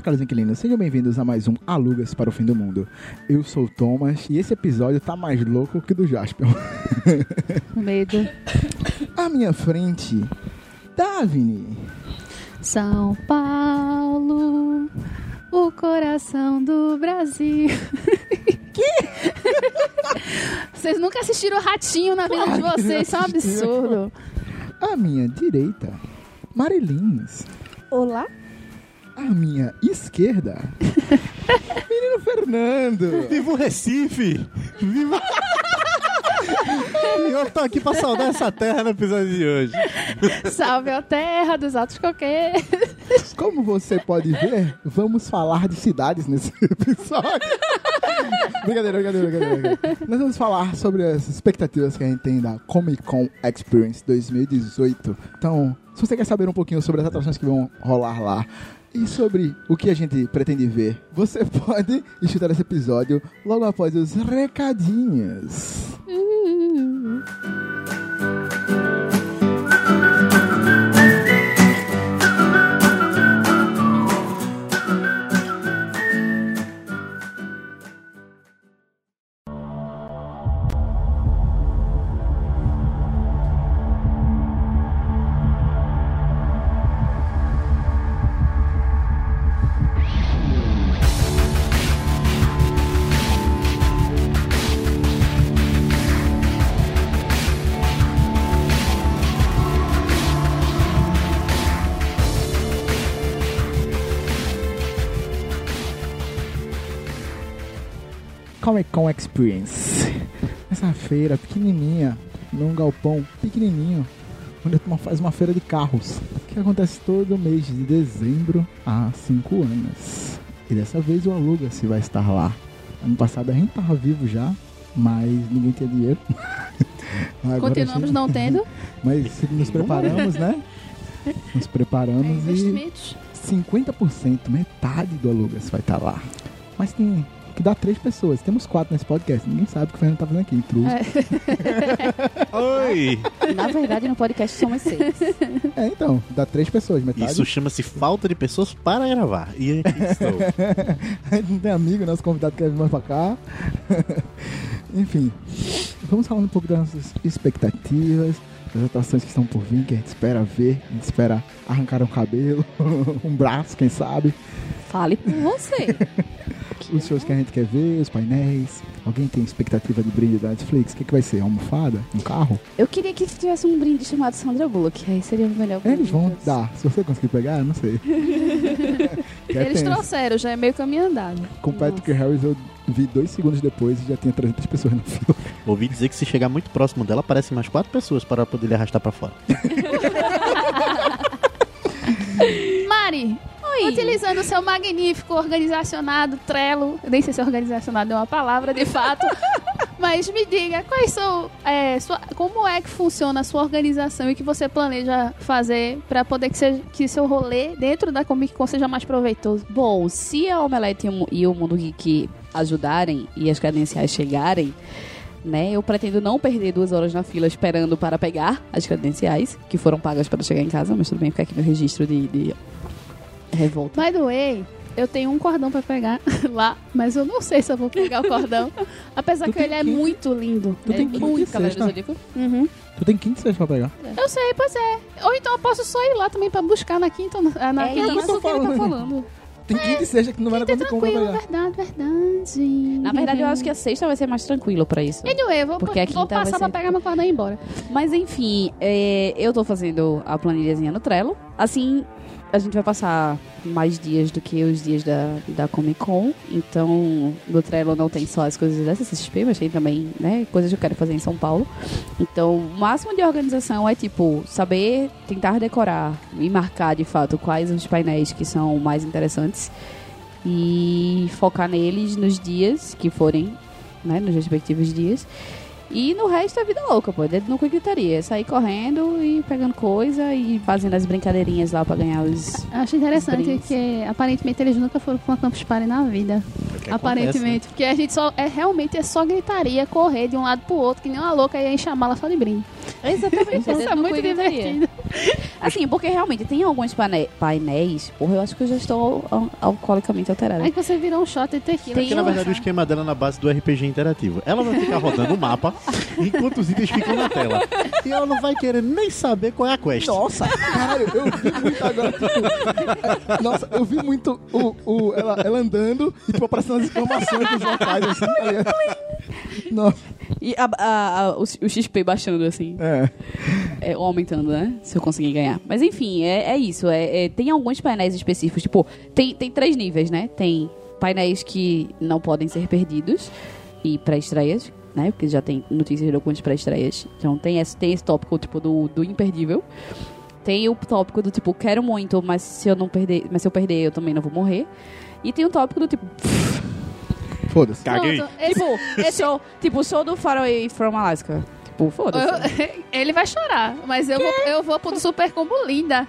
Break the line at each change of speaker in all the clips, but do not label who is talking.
Olá, caros inquilinos, sejam bem-vindos a mais um Alugas para o Fim do Mundo. Eu sou o Thomas e esse episódio tá mais louco que o do Jasper.
Medo.
à minha frente, Davine.
São Paulo, o coração do Brasil. Que? Vocês nunca assistiram o Ratinho na vida de vocês, isso é um absurdo.
À minha direita, Marilins.
Olá?
À minha esquerda, Menino Fernando.
Viva o Recife! Viva... E eu tô aqui pra saudar essa terra no episódio de hoje.
Salve a terra dos altos coqueiros.
Como você pode ver, vamos falar de cidades nesse episódio. brincadeira, brincadeira, brincadeira. Nós vamos falar sobre as expectativas que a gente tem da Comic Con Experience 2018. Então, se você quer saber um pouquinho sobre as atrações que vão rolar lá e sobre o que a gente pretende ver, você pode escutar esse episódio logo após os recadinhos. Comic Con Experience. Essa feira pequenininha, num galpão pequenininho, onde a turma faz uma feira de carros, que acontece todo mês de dezembro há cinco anos. E dessa vez o Aluga-se vai estar lá. Ano passado a gente tava vivo já, mas ninguém tinha dinheiro. Agora
Continuamos
gente-
não tendo
Mas nos preparamos, né? Nos
é,
preparamos e
investimentos.
50%, metade do Alugas vai estar lá. Mas tem que dar três pessoas. Temos quatro nesse podcast. Ninguém sabe o que o Fernando tá fazendo aqui. Intruso.
É.
Oi!
Na verdade, no podcast somos seis.
É, então, dá três pessoas, metade.
Isso chama-se falta de pessoas para gravar. E aqui estou.
A gente não tem amigo, nosso convidado quer vir mais pra cá. Enfim, vamos falar um pouco das nossas expectativas, atrações que estão por vir, que a gente espera ver, a gente espera arrancar um cabelo, um braço, quem sabe.
Fale por você.
Os shows que a gente quer ver, os painéis. Alguém tem expectativa de brinde da Netflix? O que, que vai ser? Uma almofada? Um carro?
Eu queria que tivesse um brinde chamado Sandra Bullock. Aí seria o melhor brinde.
Eles vão dar. Se você conseguir pegar, eu não sei. É
Eles
tenso.
trouxeram, já é meio caminho andado.
Com Patrick Harris eu vi dois segundos depois e já tinha 300 pessoas no fila.
Ouvi dizer que se chegar muito próximo dela, aparecem mais quatro pessoas para poder lhe arrastar pra fora.
Mari, utilizando o seu magnífico organizacionado Trello, eu nem sei se organizacionado é uma palavra de fato, mas me diga quais são, é, sua- como é que funciona a sua organização e o que você planeja fazer para poder que, seja, que seu rolê dentro da Comic Con seja mais proveitoso.
Bom, se a Omelete e o Mu- e o Mundo Geek ajudarem e as credenciais chegarem, né, eu pretendo não perder duas horas na fila esperando para pegar as credenciais, que foram pagas para chegar em casa, mas tudo bem ficar aqui no registro de, de revolta.
By the way, eu tenho um cordão para pegar lá, mas eu não sei se eu vou pegar o cordão, apesar
Tu
que ele é muito lindo.
Tu
é
tem
muito
Cavaleiro
sexta.
Uhum.
Tu tem 15 sextas pra pegar.
Eu sei, pois é. Ou então eu posso só ir lá também pra buscar na quinta. Na, na
É
quinta
isso que ele tá
falando. Tem 15 sexta que não vai na
Quinta é
Comic Con pra
tranquilo,
pegar.
verdade, verdade.
Na verdade, eu acho que a sexta vai ser mais tranquilo pra isso.
Anyway, eu vou,
Porque a
vou
quinta vai
passar
ser-
pra pegar meu cordão e ir embora.
Mas enfim, é, eu tô fazendo a planilhazinha no Trello. Assim, a gente vai passar mais dias do que os dias da, da Comic Con. Então, no Trello não tem só as coisas da CCXP, mas tem também, né, coisas que eu quero fazer em São Paulo. Então, o máximo de organização é, tipo, saber, tentar decorar e marcar, de fato, quais os painéis que são mais interessantes. E focar neles nos dias que forem, né, nos respectivos dias. E no resto é vida louca, pô. Dedo no cu e gritaria. Sair correndo e pegando coisa e fazendo as brincadeirinhas lá pra ganhar os.
Eu acho interessante
brindes.
que aparentemente eles nunca foram pra uma Campus Party na vida.
É
aparentemente. Porque a gente só. É, realmente é só gritaria, correr de um lado pro outro, que nem uma louca e encher a mala só de brinde.
Exatamente.
Isso é muito divertido.
Assim, porque realmente tem alguns painéis. Porra, eu acho que eu já estou al- alcoolicamente alterada.
Aí que você virou um shot de tequila.
Tem
Porque na
um-
verdade o esquema dela é na base do RPG interativo. Ela vai ficar rodando o mapa enquanto os itens ficam na tela. E ela não vai querer nem saber qual é a quest.
Nossa, caralho, eu vi muito agora. Tipo, nossa, eu vi muito o, o, ela, ela andando e tipo, aparecendo as exclamações dos locais assim, tá ligado? Nossa,
E a- a- a- o, o XP baixando, assim.
é.
É, ou aumentando, né? Se eu conseguir ganhar. Mas enfim, é, é isso. É, é- tem alguns painéis específicos. Tipo, tem, tem três níveis, né? Tem painéis que não podem ser perdidos e pré-estreias, né? Porque já tem notícias de algumas pré-estreias. Então tem esse, tem esse tópico, tipo, do, do imperdível. Tem o tópico do tipo, quero muito, mas se eu não perder, mas se eu perder, eu também não vou morrer. E tem o tópico do tipo,
Foda-se.
Caguei.
Pronto, esse-
tipo, esse show, tipo, show do Faraway from Alaska. Tipo, foda-se.
eu- ele vai chorar, mas eu vou, eu vou pro Super Combo Linda.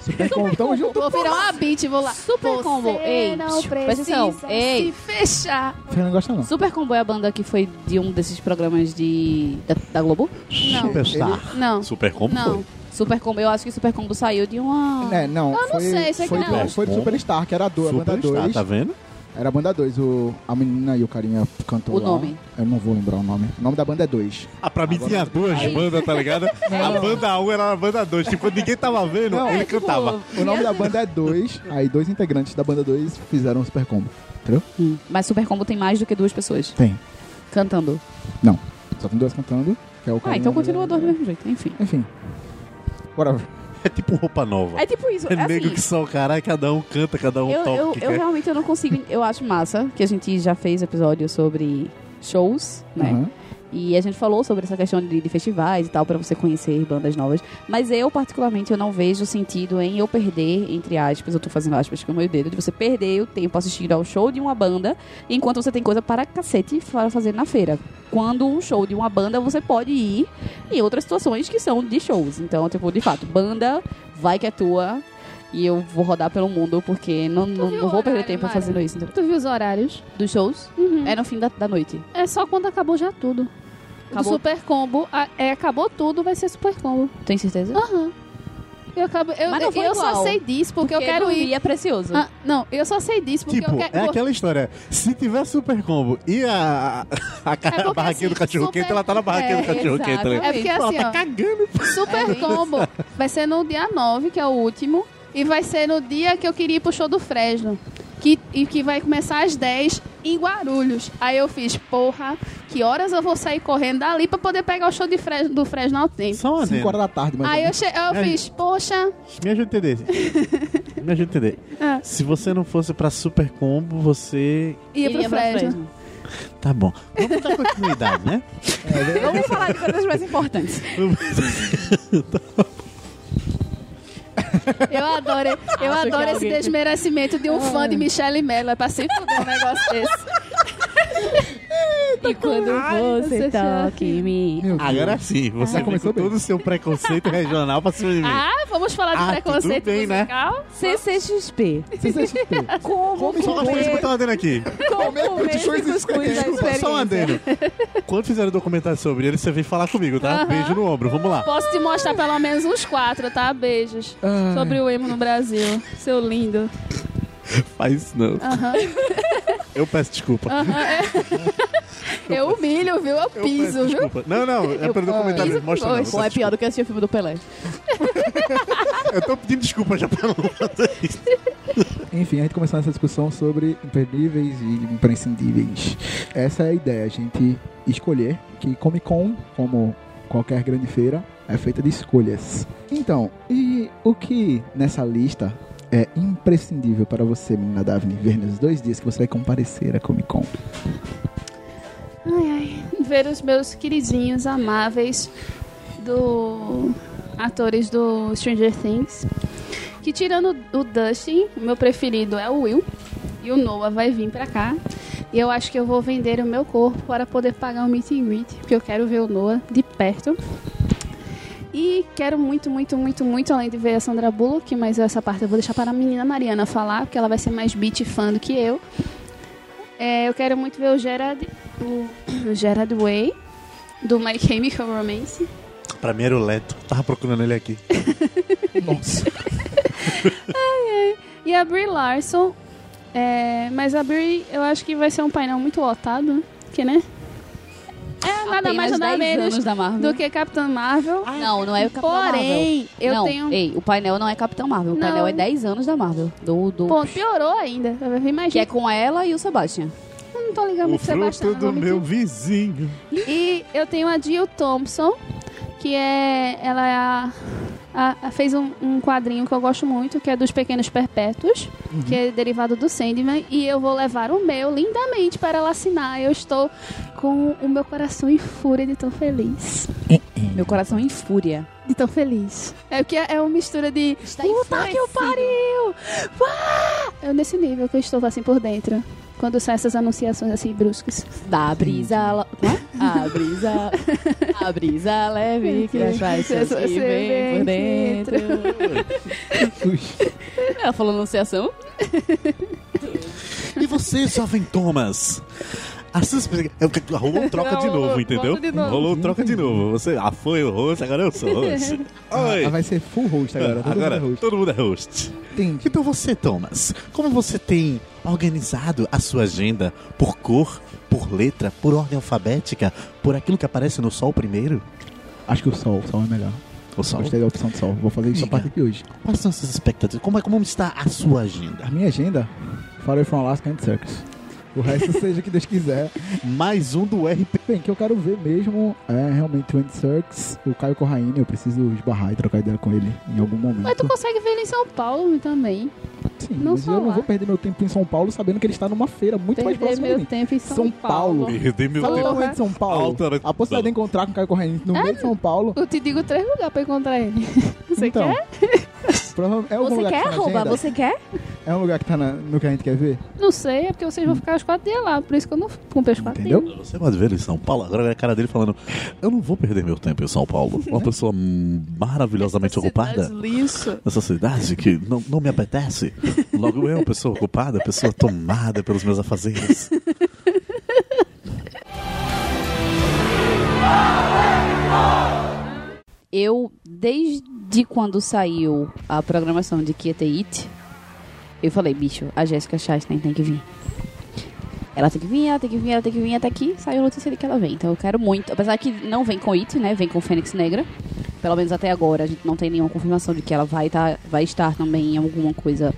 Super combo, tamo junto.
Vou virar uma beat, vou lá.
Super
Você
Combo, ei,
não
presta
precisa
ei.
se fechar.
Não gosta não.
Super Combo é a banda que foi de um desses programas de da, da Globo?
Não,
Superstar.
não,
Super como
não.
foi?
Super Combo, eu acho que Super Combo saiu de uma.
É, não,
Eu não
foi,
sei, sei que
foi,
não.
do, foi do Superstar, que era a, do, a banda
Superstar,
2.
tá vendo?
Era a banda 2, o, a menina e o carinha cantou
O
lá.
nome.
Eu não vou lembrar o nome. O nome da banda é 2.
Ah, pra mim
Agora-
tinha duas bandas, tá ligado? A banda 1 era a banda 2. Tipo, ninguém tava vendo,
Não,
ele
é, tipo,
cantava.
O nome da banda é 2, aí dois integrantes da banda 2 fizeram o Super Combo. Entendeu?
Hum, Mas Super Combo tem mais do que duas pessoas
Tem.
cantando.
Não. Só tem duas cantando, que é o
Ah,
carinha
então continua dois do mesmo jeito, enfim.
Enfim. Whatever.
É tipo roupa nova.
É tipo isso,
É,
é
nego
assim,
que só o caralho, cada um canta, cada um
eu,
toca
eu, eu realmente eu não consigo. Eu acho massa que a gente já fez episódio sobre shows, né?
Aham.
E a gente falou sobre essa questão de, de festivais e tal, pra você conhecer bandas novas. Mas eu, particularmente, eu não vejo sentido em eu perder, entre aspas, eu tô fazendo aspas com o meu dedo, de você perder o tempo assistindo ao show de uma banda, enquanto você tem coisa para cacete para fazer na feira. Quando um show de uma banda, você pode ir em outras situações que são de shows. Então, tipo, de fato, banda, vai que é tua. E eu vou rodar pelo mundo, porque não, não, não
o
vou perder tempo fazendo isso. entendeu?
Tu viu os horários?
Dos shows,
Uhum.
é no fim da, da noite.
É só quando acabou já tudo. O
Acabou?
Super Combo, a- é, acabou tudo, vai ser Super Combo.
Tem certeza?
Aham. Eu, acabo, eu,
Mas não
eu,
foi
eu só
igual.
sei disso porque, eu quero
dormir
ir.
é precioso.
Ah, não, eu só sei disso porque
Tipo,
eu quero.
é aquela história. Se tiver super combo e a, a, a, ca-
É porque,
barraquinha do
assim,
cachorro quente,
super-
ela tá na barraquinha
é,
do cachorro quente, né?
É porque
Ela
assim,
tá
ó.
cagando.
Super
É
Combo vai ser no dia 9, que é o último. E vai ser no dia que eu queria ir pro show do Fresno. Que, e que vai começar às 10 em Guarulhos. Aí eu fiz, porra, que horas eu vou sair correndo dali pra poder pegar o show de Fresno, do Fresno ao tempo.
Só uma
5
adendo.
horas da tarde, mas.
Aí eu, che- eu
É.
fiz, poxa,
Me ajuda a entender. Me ajuda a entender.
Ah.
Se você não fosse pra super combo, você...
ia pro
pra
Fresno.
Tá bom. Vamos dar continuidade, né?
Vamos falar de coisas mais importantes.
Eu adoro, eu
Acho
adoro esse
alguém-
desmerecimento de um fã de Michelle Mello. É pra se fuder um negócio desse.
E quando
Ai,
você
você
toca em mim.
Agora sim, você
Já
vem
começou
com todo o seu preconceito regional pra cima de mim.
Ah, vamos falar de
Ah,
preconceito
bem, né?
musical?
CCXP.
CCXP.
Como
Come
Só uma coisa que eu tava dando aqui.
Cuscuz da
Desculpa, só um adendo. Quando fizeram o documentário sobre ele, você vem falar comigo, tá? Beijo no ombro, vamos lá.
Posso te mostrar pelo menos uns quatro, tá? Beijos.
Ai.
Sobre o emo no Brasil. Seu lindo.
Faz isso não. Eu peço desculpa.
É. Eu humilho, viu? Eu
Eu
piso,
peço
viu?
desculpa. Não, não, é pelo documentário.
piso
Mostra não.
Pô, é pior do que assistir o filme do Pelé.
Eu tô pedindo desculpa já pra não fazer isso.
Enfim, a gente começou essa discussão sobre imperdíveis e imprescindíveis. Essa é a ideia, a gente escolher que Comic Con, como qualquer grande feira, é feita de escolhas. Então, e o que nessa lista é imprescindível para você, menina Daphne, ver nos dois dias que você vai comparecer a Comic Con?
Ai, ai. Ver os meus queridinhos amáveis do atores do Stranger Things. Que tirando o Dustin, meu preferido é o Will. E o Noah vai vir pra cá. E eu acho que eu vou vender o meu corpo para poder pagar um meet and greet. Porque eu quero ver o Noah de perto. E quero muito, muito, muito, muito, além de ver a Sandra Bullock, mas essa parte eu vou deixar para a menina Mariana falar, porque ela vai ser mais beat fã do que eu. É, eu quero muito ver o Gerard, o, o Gerard Way, do My Chemical Romance.
Pra mim era o Leto. Tava procurando ele aqui.
Nossa.
E a Brie Larson. É, mas a Brie, eu acho que vai ser um painel muito lotado. Que, né? É nada mais nada
10
menos
anos da Marvel.
do que Capitã Marvel.
Não, não é o Capitão
Porém,
Marvel.
eu
não,
tenho.
ei, o painel não é Capitão Marvel. O
Não.
painel é 10 anos da Marvel. Do, do,
Pô, piorou ainda. Imagina.
que é com ela e o Sebastian.
Eu não tô ligando
O
pro Sebastião.
fruto
não
do meu vizinho.
E eu tenho a Jill Thompson, que é. Ela é a. a- a- fez um, um quadrinho que eu gosto muito, que é dos Pequenos Perpétuos, que é derivado do Sandman, e eu vou levar o meu lindamente para ela assinar. Eu estou com o meu coração em fúria de tão feliz.
Meu coração em fúria.
De tão feliz. É o que é, é uma mistura de.
Está
Puta que o pariu! Uá! É nesse nível que eu estou assim por dentro. Quando saem essas anunciações assim bruscas.
Da brisa... A brisa... A brisa leve que as faixas que vem por dentro. Ela falou anunciação?
E você, jovem Thomas? Eu- Rolou um troca de novo, entendeu?
de novo.
Rolou um troca de novo. Você ah, foi o host, agora eu sou host. Oi.
Ah, vai ser full host agora. Todo
agora
mundo é host.
todo mundo é host.
Entendi.
Então você, Thomas, como você tem organizado a sua agenda por cor, por letra, por ordem alfabética, por aquilo que aparece no sol primeiro?
Acho que o sol, o sol é melhor.
O sol.
Gostei da opção do sol. Vou fazer isso a partir de hoje.
Quais são essas expectativas? Como, é, como está a sua agenda?
A minha agenda, Far Away from Alaska and Circus. O resto seja o que Deus quiser.
Mais um do RP.
Bem, que eu quero ver mesmo é realmente o Andy Serkis, o Caio Corraine. Eu preciso esbarrar e trocar ideia com ele em algum momento.
Mas tu consegue ver ele em São Paulo também.
Sim,
não
mas eu não vou perder meu tempo em São Paulo sabendo que ele está numa feira muito mais
Perder
próxima de
meu
mim.
tempo em São,
São Paulo.
Perdi meu
Sabe
tempo.
de São Paulo?
Alta-
A possibilidade de encontrar com o Caio Corraine no meio de São Paulo.
Eu te digo três lugares pra encontrar ele. Você
então,
quer?
é algum
Você
lugar
quer,
que tá agenda?
Você quer?
É um lugar que tá na- no que a gente quer ver?
Não sei, é porque vocês vão ficar os quatro dias lá. Por isso que eu não comprei os quatro
Entendeu?
dias.
Você pode ver ele em São Paulo. Agora é a cara dele falando: Eu não vou perder meu tempo em São Paulo. Uma pessoa hum, maravilhosamente ocupada.
Lixo.
Nessa cidade que não, não me apetece. Logo eu, pessoa ocupada, pessoa tomada pelos meus afazeres.
Eu, desde quando saiu a programação de Kieta It, eu falei, bicho, a Jessica Chastain tem que vir. Ela tem que vir, ela tem que vir, ela tem que vir, até aqui saiu a notícia de que ela vem. Então eu quero muito. Apesar que não vem com It, né? Vem com Fênix Negra. Pelo menos até agora, a gente não tem nenhuma confirmação de que ela vai, tá, vai estar também em alguma coisa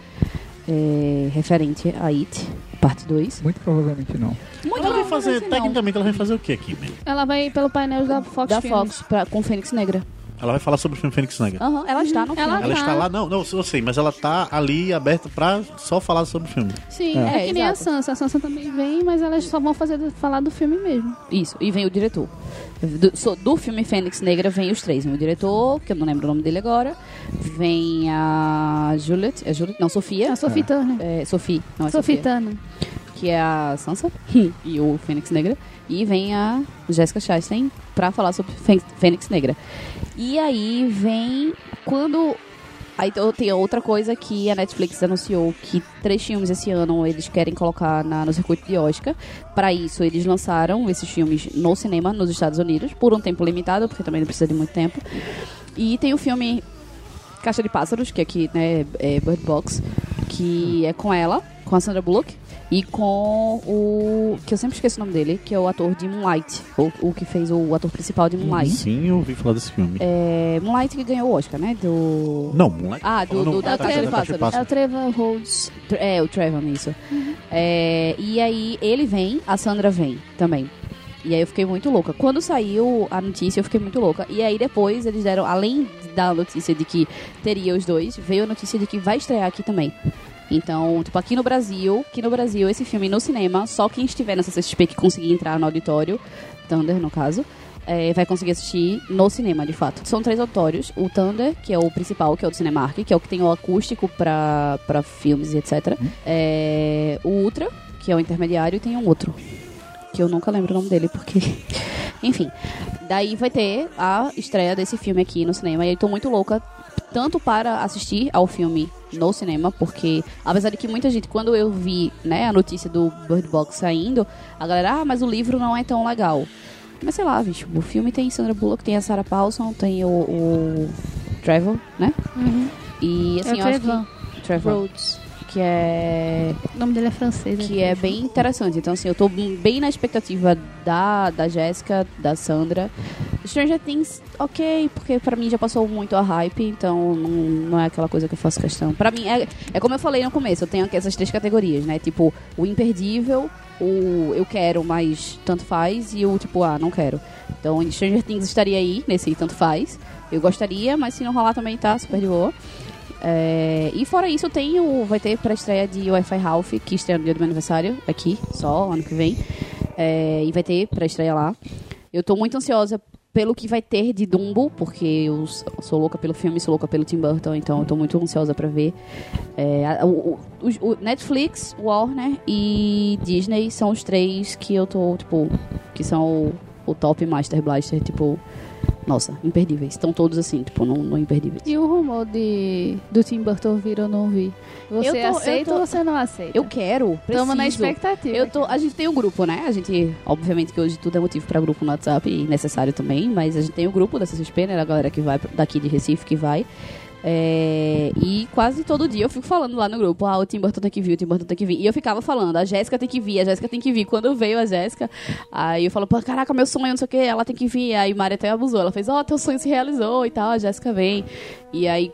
é, referente a It, parte 2.
Muito provavelmente não.
Muito
Ela vai fazer,
não.
tecnicamente, ela vai fazer o que aqui, mesmo?
Ela vai pelo painel da Fox
Da. Fox pra, com Fênix Negra.
Ela vai falar sobre o filme Fênix Negra.
Aham, ela está no
Ela
filme.
Ela
tá.
está lá, não, não, eu sei, mas ela tá ali aberta pra só falar sobre o filme.
Sim,
É.
é, que
É,
nem a
exato.
Sansa. A Sansa também vem, mas elas só vão fazer, falar do filme mesmo.
Isso, e vem o diretor. Do, so- do filme Fênix Negra vem os três. Vem o diretor, que eu não lembro o nome dele agora. Vem a Juliet. É Juliet? Não, Sofia.
A Sophie Turner.
É, Sophie. Não, é
Sophie
Sofia.
Turner.
Que é a Sansa. e o Fênix Negra. E vem a Jessica Chastain pra falar sobre Fê- Fênix Negra. E aí vem quando... Aí tem outra coisa que a Netflix anunciou que três filmes esse ano eles querem colocar na- no circuito de Oscar. Para isso, eles lançaram esses filmes no cinema nos Estados Unidos por um tempo limitado, porque também não precisa de muito tempo. E tem o filme Caixa de Pássaros, que aqui né, é Bird Box, que é com ela, com a Sandra Bullock, e com o. que eu sempre esqueço o nome dele, que é o ator de Moonlight, o, o que fez o ator principal de Moonlight.
Sim, eu ouvi falar desse filme.
É, Moonlight que ganhou o Oscar, né? Do.
Não, moleque.
Ah, do- do- da
Caixa de
Pássaros.
É o Trevor Rhodes.
É, o Trevor, isso. É, e aí ele vem, a Sandra vem também. E aí eu fiquei muito louca. Quando saiu a notícia, eu fiquei muito louca. E aí depois eles deram, além da notícia de que teria os dois, veio a notícia de que vai estrear aqui também. Então, tipo, aqui no Brasil, aqui no Brasil, esse filme no cinema, só quem estiver nessa CXP que conseguir entrar no auditório, Thunder no caso, é, vai conseguir assistir no cinema, de fato. São três auditórios. O Thunder, que é o principal, que é o do Cinemark, que é o que tem o acústico pra, pra filmes e etc. É, o Ultra, que é o intermediário, e tem um outro. Que eu nunca lembro o nome dele, porque. Enfim. Daí vai ter a estreia desse filme aqui no cinema. E eu tô muito louca, tanto para assistir ao filme no cinema, porque apesar de que muita gente, quando eu vi né, a notícia do Bird Box saindo, a galera, ah, mas o livro não é tão legal. Mas sei lá, bicho, o filme tem Sandra Bullock, tem a Sarah Paulson, tem o, o Trevor, né?
Uhum.
E assim,
É
eu acho
Trevor.
que... Trevor.
Rhodes.
Que é
O nome dele é francês.
que é bem interessante. Então, assim, eu tô bem na expectativa da, da Jéssica, da Sandra. Stranger Things, ok, porque pra mim já passou muito a hype, então não, não é aquela coisa que eu faço questão. Pra mim, é, é como eu falei no começo, eu tenho aqui essas três categorias, né? Tipo, o imperdível, o eu quero, mas tanto faz, e o tipo, ah, não quero. Então, Stranger Things estaria aí, nesse tanto faz. Eu gostaria, mas se não rolar também tá super de boa. É, e fora isso, tem o, vai ter pré-estreia de Wi-Fi Ralph, que estreia no dia do meu aniversário, aqui, só, ano que vem. É, e vai ter pré-estreia lá. Eu tô muito ansiosa pelo que vai ter de Dumbo, porque eu sou louca pelo filme, sou louca pelo Tim Burton, então eu tô muito ansiosa pra ver. É, o, o- o Netflix, Warner e Disney são os três que eu tô, tipo, que são o, o top Master Blaster, tipo, nossa, imperdíveis. Estão todos assim, tipo, não, não imperdíveis.
E o rumor de, do Tim Burton vir ou não vir? Você
Eu tô-
aceita
tô-
ou você não aceita?
Eu quero, preciso.
Tamo na expectativa.
Eu tô, a gente tem o grupo, né? A gente, obviamente que hoje tudo é motivo pra grupo no WhatsApp e necessário também, mas a gente tem o grupo da CCXP, né? Da galera que vai daqui de Recife que vai. É, e quase todo dia eu fico falando lá no grupo, ah, o Tim Burton tem que vir, o Tim Burton tem que vir. E eu ficava falando, a Jéssica tem que vir, a Jéssica tem que vir. Quando veio a Jéssica, aí eu falo, pô, caraca, meu sonho, não sei o que, ela tem que vir. Aí Mari até abusou, ela fez, ó, teu sonho se realizou e tal, a Jéssica vem. E aí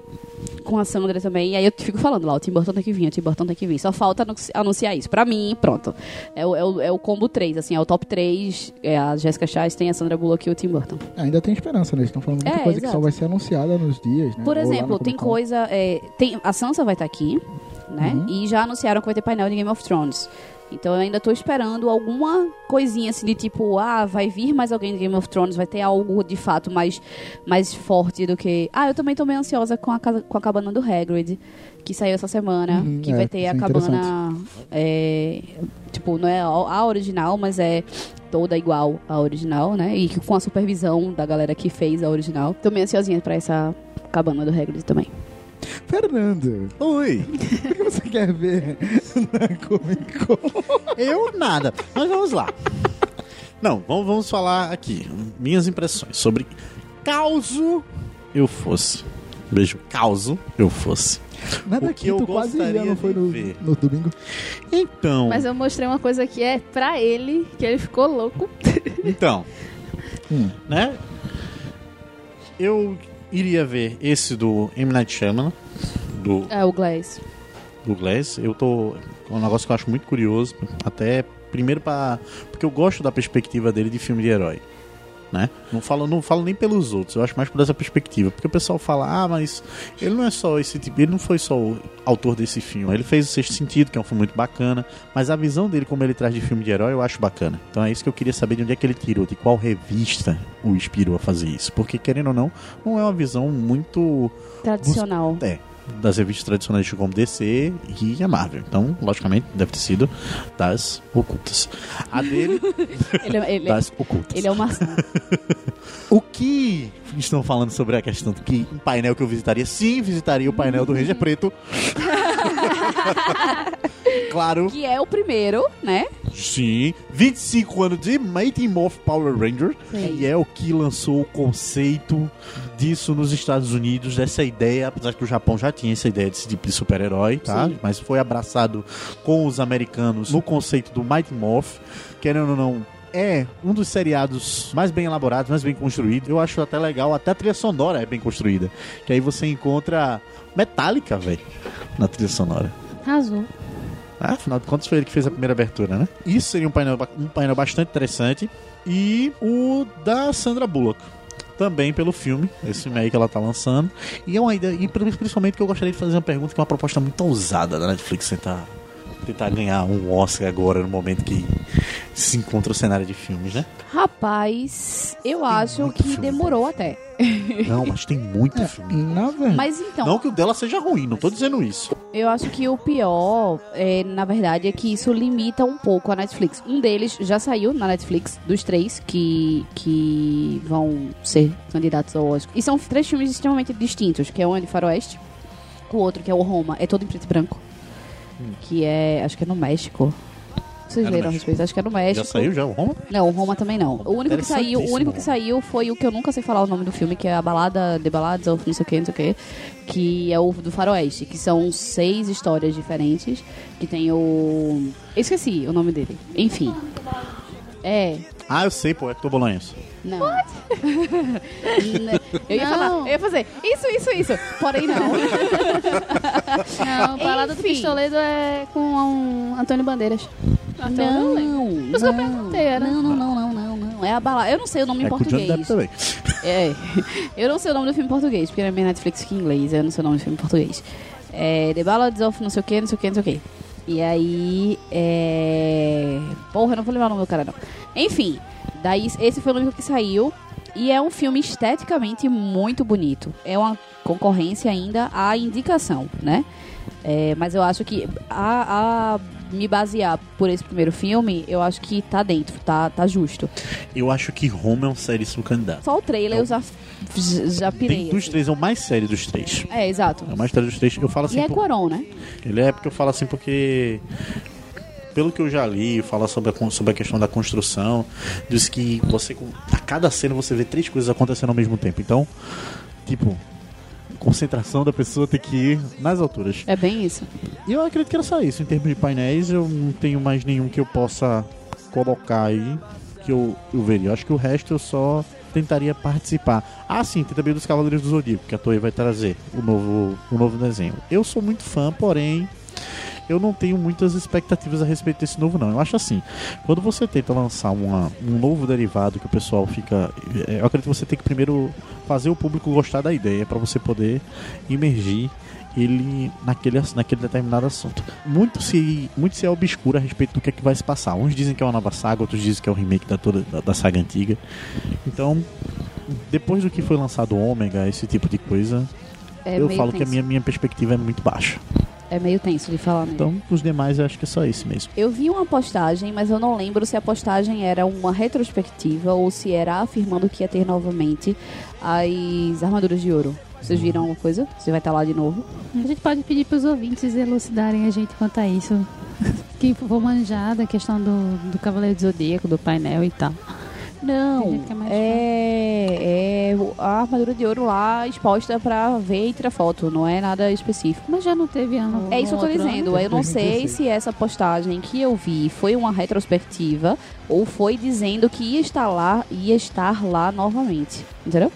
com a Sandra também. E aí eu fico falando lá, o Tim Burton tem que vir, o Tim Burton tem que vir. Só falta anunci- anunciar isso. Pra mim, pronto. É o, é o, é o combo 3, assim, é o top 3. É a Jessica Chastain, a Sandra Bullock e o Tim Burton.
Ainda tem esperança, né? Eles estão falando muita
É,
coisa que só
exato.
vai ser anunciada nos dias, né?
Por
Ou
exemplo, tem coisa. é, tem, a Sansa vai estar aqui, né?
Uhum.
E já anunciaram que vai ter painel de Game of Thrones. Então eu ainda tô esperando alguma coisinha assim de tipo, ah, vai vir mais alguém de Game of Thrones, vai ter algo de fato mais, mais forte do que. Ah, eu também tô meio ansiosa com a, com a cabana do Hagrid, que saiu essa semana.
Uhum,
que
é,
vai ter a
é
cabana. é, tipo, não é a a original, mas é toda igual à original, né? E com a supervisão da galera que fez a original. Tô meio ansiosinha pra essa cabana do Hagrid também.
Fernando,
Oi,
o que você quer ver na Comic Con?
eu nada. Mas vamos lá. Não, vamos, vamos falar aqui. Minhas impressões sobre causo eu fosse. Beijo, causo eu fosse.
Nada
O
que
que eu
quase não foi no, no domingo.
Então,
Mas eu mostrei uma coisa que é pra ele, que ele ficou louco.
então,
Hum.
né? Eu iria ver esse do M. Night Shyamalan, do
É, o Glass.
do Glass. Eu tô. É um negócio que eu acho muito curioso. Até primeiro para Porque eu gosto da perspectiva dele de filme de herói. Né? Não falo, não falo nem pelos outros, eu acho mais por essa perspectiva. Porque o pessoal fala, ah, mas ele não é só esse tipo, ele não foi só o autor desse filme. Ele fez o Sexto Sentido, que é um filme muito bacana, mas a visão dele, como ele traz de filme de herói, eu acho bacana. Então é isso que eu queria saber de onde é que ele tirou, de qual revista o inspirou a fazer isso. Porque, querendo ou não, não é uma visão muito
Tradicional.
é, das revistas tradicionais como DC e a Marvel. Então, logicamente, deve ter sido das ocultas. A dele,
Ele, é- ele,
das ocultas.
ele é uma.
O que estão falando sobre a questão de que um painel que eu visitaria? Sim, visitaria o painel do Ranger Preto. claro,
que é o primeiro, né?
sim. 25 anos de Mighty Morph Power Ranger. E é o que lançou o conceito disso nos Estados Unidos, dessa ideia, apesar que o Japão já tinha essa ideia de super-herói, tá?
Sim.
Mas foi abraçado com os americanos no conceito do Mighty Morph, querendo ou não. É um dos seriados mais bem elaborados, mais bem construídos. Eu acho até legal, até a trilha sonora é bem construída. Que aí você encontra Metallica, velho, na trilha sonora.
Arrasou.
Ah, afinal de contas foi ele que fez a primeira abertura, né? Isso seria um painel, um painel bastante interessante. E o da Sandra Bullock. Também pelo filme, esse filme aí que ela tá lançando. E é uma ideia, e pri- principalmente que eu gostaria de fazer uma pergunta que é uma proposta muito ousada da Netflix tentar, tentar ganhar um Oscar agora no momento que se encontra o cenário de filmes, né?
Rapaz, eu acho
muito
que
filme
demorou até.
Não, mas tem muito filme.
Na verdade.
Mas então,
Não que o dela seja ruim, não tô dizendo isso.
Eu acho que o pior, é, na verdade, é que isso limita um pouco a Netflix. Um deles já saiu na Netflix, dos três que, que vão ser candidatos ao Oscar. E são três filmes extremamente distintos, que é um é de faroeste, o outro, que é o Roma, é todo em preto e branco. Que é, acho que é no México. Vocês
É
leram a respeito? Acho que é no México.
Já saiu já o Roma?
Não, o Roma também não. O único que saiu, o único que saiu foi o que eu nunca sei falar o nome do filme, que é a balada de baladas ou não sei o que, não sei o que, que é o do Faroeste, que são seis histórias diferentes, que tem o eu esqueci o nome dele. Enfim. É,
Ah, eu sei, pô, Hector Bolanhos.
não. eu ia
Não.
falar, eu ia fazer isso, isso, isso. Porém não.
Não, a balada do
Enfim.
pistoleiro é com um Antônio Bandeiras. Até lembro.
Não,
Por isso que eu
não,
perguntei, era.
não, não, não, não, não, não. É a balada. Eu não sei o nome em
É com o Johnny Depp
português.
também.
É. Eu não sei o nome do filme em português, porque na minha Netflix fica em inglês, eu não sei o nome do filme em português. É The Ballads of não sei o que, não sei o que, não sei o que. E aí, é... Porra, eu não vou lembrar o nome do cara, não. Enfim, daí esse foi o único que saiu. E é um filme esteticamente muito bonito. É uma concorrência ainda à indicação, né? É, mas eu acho que a, a me basear por esse primeiro filme, eu acho que tá dentro, tá, tá justo.
Eu acho que Roma é um seríssimo candidato.
Só o trailer eu já, já pirei.
Tem dos
assim.
três, é o mais sério dos três.
É, exato.
É o mais sério dos três. Eu falo assim.
E é
por-
Quaron, né?
Ele é porque eu falo assim porque. Pelo que eu já li, fala sobre a, sobre a questão da construção, diz que você. A cada cena você vê três coisas acontecendo ao mesmo tempo. Então, tipo, concentração da pessoa tem que ir nas alturas.
É bem isso.
E eu acredito que era só isso. Em termos de painéis, eu não tenho mais nenhum que eu possa colocar aí que eu, eu veria. Eu acho que o resto eu só tentaria participar. Ah, sim, tem também dos Cavaleiros do Zodíaco, que a Toei vai trazer o novo, o novo desenho. Eu sou muito fã, porém. Eu não tenho muitas expectativas a respeito desse novo, não. Eu acho assim, quando você tenta lançar uma, um novo derivado que o pessoal fica. é, Eu acredito que você tem que primeiro fazer o público gostar da ideia para você poder imergir ele naquele, naquele determinado assunto. Muito se, muito se é obscuro a respeito do que é que vai se passar. Uns dizem que é uma nova saga, outros dizem que é um remake da, toda, da, da saga antiga. Então, depois do que foi lançado o Ômega, esse tipo de coisa,
É
eu falo que a minha, minha perspectiva é muito baixa.
É meio tenso de falar mesmo.
Então, os demais eu acho que é só esse mesmo.
Eu vi uma postagem, mas eu não lembro se a postagem era uma retrospectiva ou se era afirmando que ia ter novamente as armaduras de ouro. Vocês viram alguma coisa? Você vai estar lá de novo?
A gente pode pedir pros ouvintes elucidarem a gente quanto a isso. Que vou manjar da questão do, do Cavaleiro do Zodíaco, do painel e tal.
Não,
é
é, a armadura de ouro lá exposta pra ver e tirar foto, não é nada específico.
Mas já não teve ano.
É isso que eu tô
ano?
dizendo. Eu não sei
2016.
se essa postagem que eu vi foi uma retrospectiva ou foi dizendo que ia estar lá, ia estar lá novamente. Entendeu?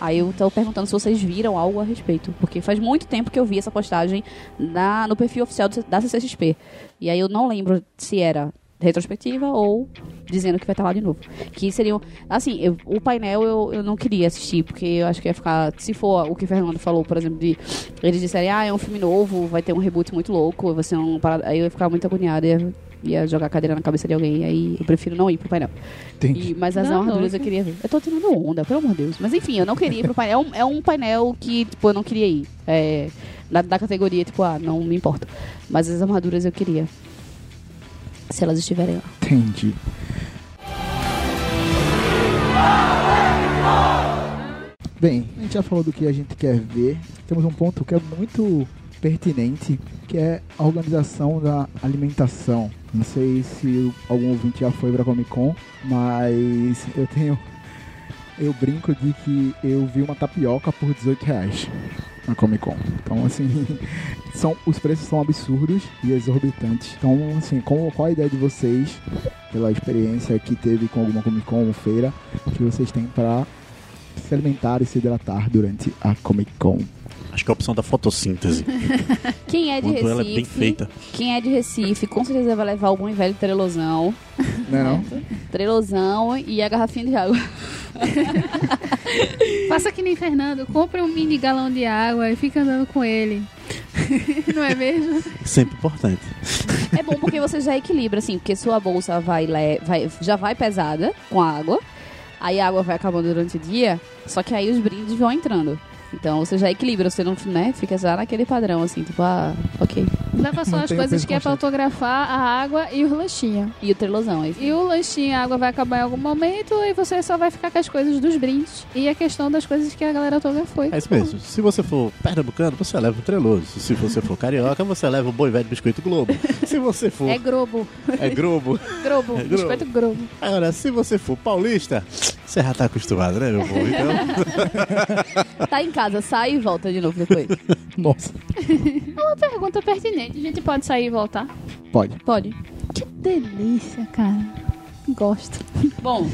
Aí eu tô perguntando se vocês viram algo a respeito. Porque faz muito tempo que eu vi essa postagem na, no perfil oficial da CCXP. E aí eu não lembro se era retrospectiva ou dizendo que vai estar lá de novo. Que seriam. Assim, eu- o painel eu, eu não queria assistir, porque eu acho que ia ficar. Se for o que o Fernando falou, por exemplo, de. Eles disserem, ah, é um filme novo, vai ter um reboot muito louco, vai ser um parada. Aí eu ia ficar muito agoniada, ia, ia jogar a cadeira na cabeça de alguém, aí eu prefiro não ir pro painel.
Entendi.
E- mas as
Não,
armaduras
não.
eu queria ver. Eu tô tirando onda, pelo amor de Deus. Mas enfim, eu não queria ir pro painel. É um, é um painel que, tipo, eu não queria ir. É, da, da categoria, tipo, ah, não me importa. Mas as armaduras eu queria. Se elas estiverem lá.
Entendi. Bem, a gente já falou do que a gente quer ver. Temos um ponto que é muito pertinente, que é a organização da alimentação. Não sei se algum ouvinte já foi pra Comic Con, mas eu tenho. Eu brinco de que eu vi uma tapioca por 18 reais na Comic Con. Então, assim, são, os preços são absurdos e exorbitantes. Então, assim, qual, qual a ideia de vocês, pela experiência que teve com alguma Comic Con ou feira, que vocês têm para se alimentar e se hidratar durante a Comic Con?
Acho que é a opção da fotossíntese.
Quem é de
Quando
Recife.
ela é bem feita.
Quem é de Recife, com certeza vai levar e velho trelosão.
Não é não?
Trelosão e a garrafinha de água.
Faça que nem Fernando, compre um mini galão de água e fica andando com ele. não é mesmo?
Sempre importante.
É bom porque você já equilibra, assim, porque sua bolsa vai, le- vai já vai pesada com a água, aí a água vai acabando durante o dia, só que aí os brindes vão entrando. Então você já equilibra, você não né, fica já naquele padrão, assim, tipo, ah, ok.
Leva só as coisas que é pra autografar, a água e o lanchinho.
E o trelosão, aí.
E o lanchinho, a água vai acabar em algum momento e você só vai ficar com as coisas dos brindes. E a questão das coisas que a galera autografou.
É isso mesmo. Se você for pernambucano, você leva o treloso. Se você for carioca, você leva o boi velho biscoito Globo. Se você for.
É Globo.
É Globo.
Globo.
É Globo.
Biscoito Globo.
Agora, se você for paulista, você já tá acostumado, né, meu povo? Então,
Tá em casa, sai e volta de novo depois.
Nossa,
Uma pergunta pertinente. A gente pode sair e voltar?
pode.
Pode.
Que delícia, cara. Gosto.
Bom,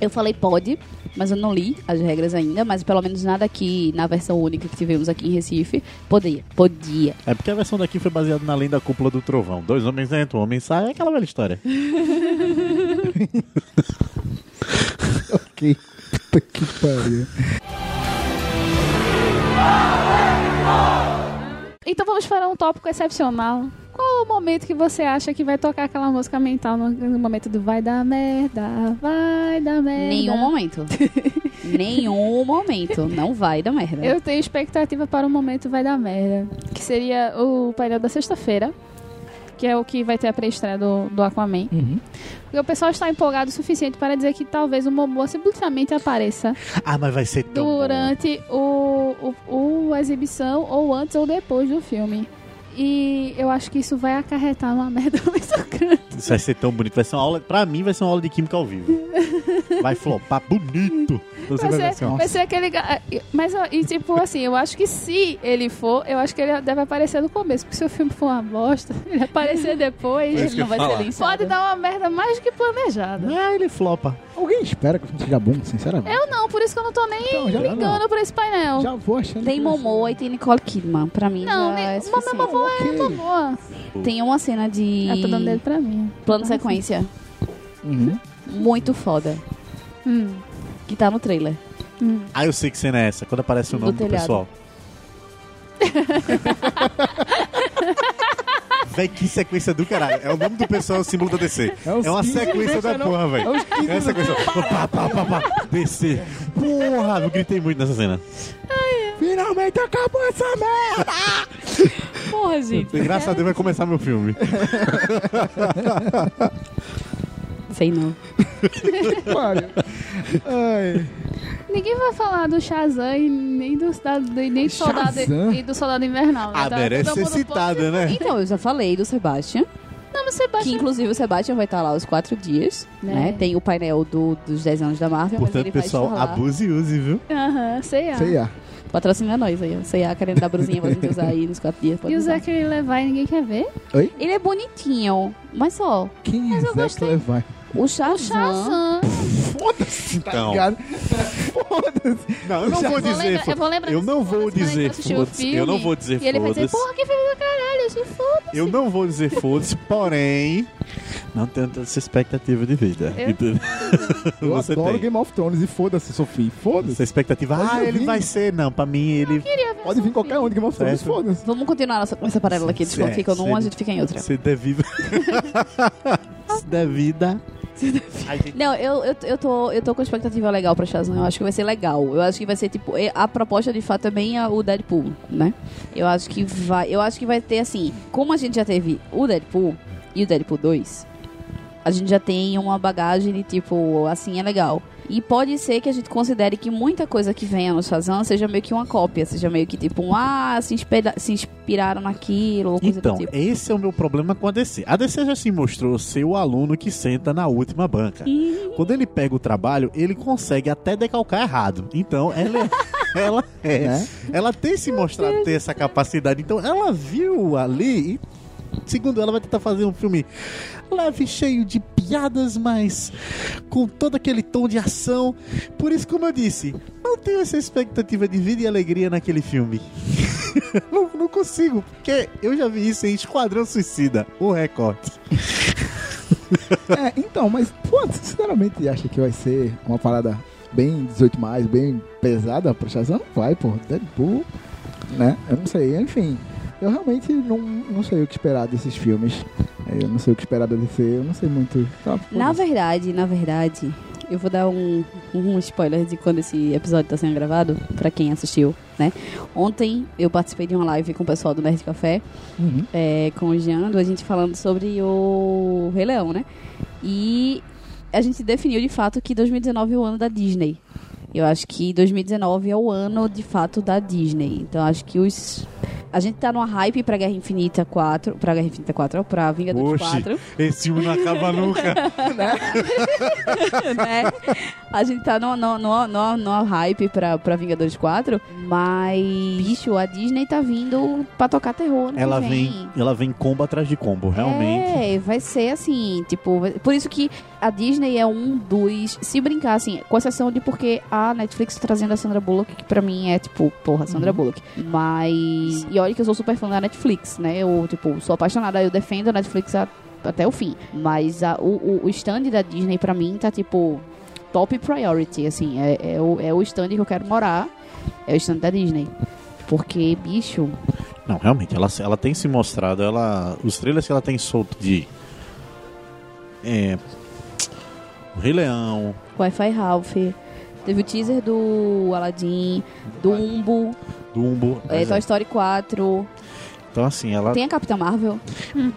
eu falei pode, mas eu não li as regras ainda, mas pelo menos nada aqui na versão única que tivemos aqui em Recife podia. Podia.
é porque a versão daqui foi baseada na lenda cúpula do trovão. Dois homens entram, um homem sai, é aquela velha história.
Ok. Puta que pariu.
Então vamos para um tópico excepcional. Qual o momento que você acha que vai tocar aquela música mental no, no momento do vai dar merda, vai dar merda?
Nenhum momento. Nenhum momento. Não vai dar merda.
Eu tenho expectativa para o momento vai dar merda. Que seria o painel da sexta-feira. Que é o que vai ter a pré-estreia do, do Aquaman.
Uhum.
Porque o pessoal está empolgado o suficiente para dizer que talvez o Momoa simplesmente apareça
Ah, mas vai ser tão
durante o, o, o exibição, ou antes ou depois do filme. E eu acho que isso vai acarretar uma merda muito grande.
Isso vai ser tão bonito. Vai ser uma aula. Pra mim, vai ser uma aula de química ao vivo. Vai flopar bonito. Você vai,
Vai ser,
assim,
vai ser aquele. Mas, ó, e tipo assim, eu acho que se ele for, eu acho que ele deve aparecer no começo. Porque se o filme for uma bosta, ele aparecer depois.
Ele não vai
ia
ser
falar.
licenciado.
Pode dar uma merda mais do que planejada.
Ah, ele flopa.
Alguém espera que o filme seja bom, sinceramente?
Eu não, por isso que eu não tô nem
Então,
ligando pra esse painel.
Já vou achando
Tem Momoa e tem Nicole Kidman. Pra mim
Não,
já
nem,
é.
Momoa é. Momoa.
Tem uma cena de
Ela tá dando dedo pra mim.
plano sequência
Uhum.
muito foda.
Hum,
Que tá no trailer.
hum.
Ah, eu sei que cena é essa. Quando aparece o
Do
nome do,
telhado.
pessoal. Véi, que sequência do caralho. É o nome do pessoal, é o símbolo da DC.
É
É uma
15
sequência da
não?
porra,
É
velho.
15
É a sequência. Pá, pá, pá, pá. DC. Porra, eu gritei muito nessa cena.
Finalmente acabou essa merda!
Porra, gente.
Graças a Deus vai começar meu filme.
Sei não.
Pariu. Ai.
Ninguém vai falar do Shazam e nem do, do- nem do soldado, e do soldado invernal. né?
Ah,
Tá
merece ser citada, né?
Então, eu já falei do Sebastian.
Não, mas Sebastião...
Que inclusive o Sebastian vai estar lá os quatro dias.
É.
Né? Tem o painel do, dos 10 anos da Marvel. mas
Portanto, pessoal, abuse e use, viu?
Aham, sei lá.
Sei lá.
Patrocina nós aí. Sei lá, querendo dar brusinha pra gente usar aí nos quatro dias. pode
E o
usar.
Zachary Levi ninguém quer ver?
Ele é bonitinho, mas só,
Quem
Mas
é
eu gostei.
Levi?
o Shazam...
Shazam.
Foda-se, tá
Então.
ligado? Foda-se.
Não, eu não vou
vou
dizer.
lembrar- eu vou lembrar
Eu não vou
foda-se
dizer
o
foda-se. Eu
filme.
não vou dizer
E ele vai dizer,
foda-se.
porra, que filme do caralho, esse foda
Eu não vou dizer foda-se, porém. Não tenho tanta essa expectativa de vida.
Eu-
Entendeu?
Eu
Você
adoro
tem.
Game of Thrones e foda-se, Sofia.
Essa
Foda-se.
expectativa.
Pode
Ah, ele vai ser. Não, pra mim ele.
Pode vir qualquer um de Game of Thrones, foda-se.
Vamos continuar nossa conversa paralela aqui. Eles
Certo,
ficam numa, a gente fica em outra.
Ser devido. Se devida. Ai, gente,
Não, eu, eu, eu, tô, eu tô com expectativa legal pra Shazam. Eu acho que vai ser legal. Eu acho que vai ser, tipo, a proposta de fato é o Deadpool, né? Eu acho que vai. Eu acho que vai ter assim. Como a gente já teve o Deadpool e o Deadpool 2, a gente já tem uma bagagem de tipo, assim é legal. E pode ser que a gente considere que muita coisa que venha no Shazam seja meio que uma cópia, seja meio que tipo, um, ah, se, inspira- se inspiraram naquilo, ou coisa
Então,
do tipo.
esse é o meu problema com a DC. A DC já se mostrou ser o aluno que senta na última banca. Quando ele pega o trabalho, ele consegue até decalcar errado. Então, ela é. ela é.
Né?
Ela tem se mostrado ter essa capacidade. Então, ela viu ali e. Segundo ela, vai tentar fazer um filme leve, cheio de piadas, mas com todo aquele tom de ação. Por isso, como eu disse, não tenho essa expectativa de vida e alegria naquele filme. não, não consigo, porque eu já vi isso em Esquadrão Suicida, o recorte.
É, então, mas, pô, sinceramente acha que vai ser uma parada bem 18 mais, bem pesada pro Shazam? Não vai, pô. Deadpool, né? Eu não sei, enfim. Eu realmente não, não sei o que esperar desses filmes. Eu não sei o que esperar da DC, eu não sei muito. Tá,
Na verdade, na verdade, eu vou dar um, um spoiler de quando esse episódio tá sendo gravado, pra quem assistiu, né? Ontem eu participei de uma live com o pessoal do Nerd Café,
Uhum.
é, com o Jean, a gente falando sobre o Rei Leão, né? E a gente definiu de fato que 2019 é o ano da Disney. Eu acho que 2019 é o ano de fato da Disney. Então acho que os. A gente tá numa hype pra Guerra Infinita 4. Pra Guerra Infinita 4, pra Vingadores
Oxi.
4.
Esse filme não acaba nunca.
né? A gente tá numa, numa, numa, numa- hype pra, pra Vingadores 4, mas, bicho, a Disney tá vindo pra tocar terror. que
ela vem, ela vem combo atrás de combo, realmente.
É, vai ser assim, tipo, por isso que a Disney é um dos, se brincar assim, com exceção de porque a Netflix tá trazendo a Sandra Bullock, que pra mim é tipo, porra, Sandra Bullock. Mas, e olha que eu sou super fã da Netflix, né? Eu, tipo, sou apaixonada, eu defendo a Netflix a- até o fim. Mas a- o, o, o stand da Disney pra mim tá tipo top priority, assim, é, é, o, é o stand que eu quero morar, é o stand da Disney. Porque, bicho,
Não, realmente, ela, ela tem se mostrado, ela. Os trailers que ela tem solto de. É. O Rei Leão.
Wi-Fi Ralph. Teve o teaser do Aladdin, Dumbo,
Dumbo.
é, Toy Story 4.
Então, assim, ela.
Tem a Capitã Marvel.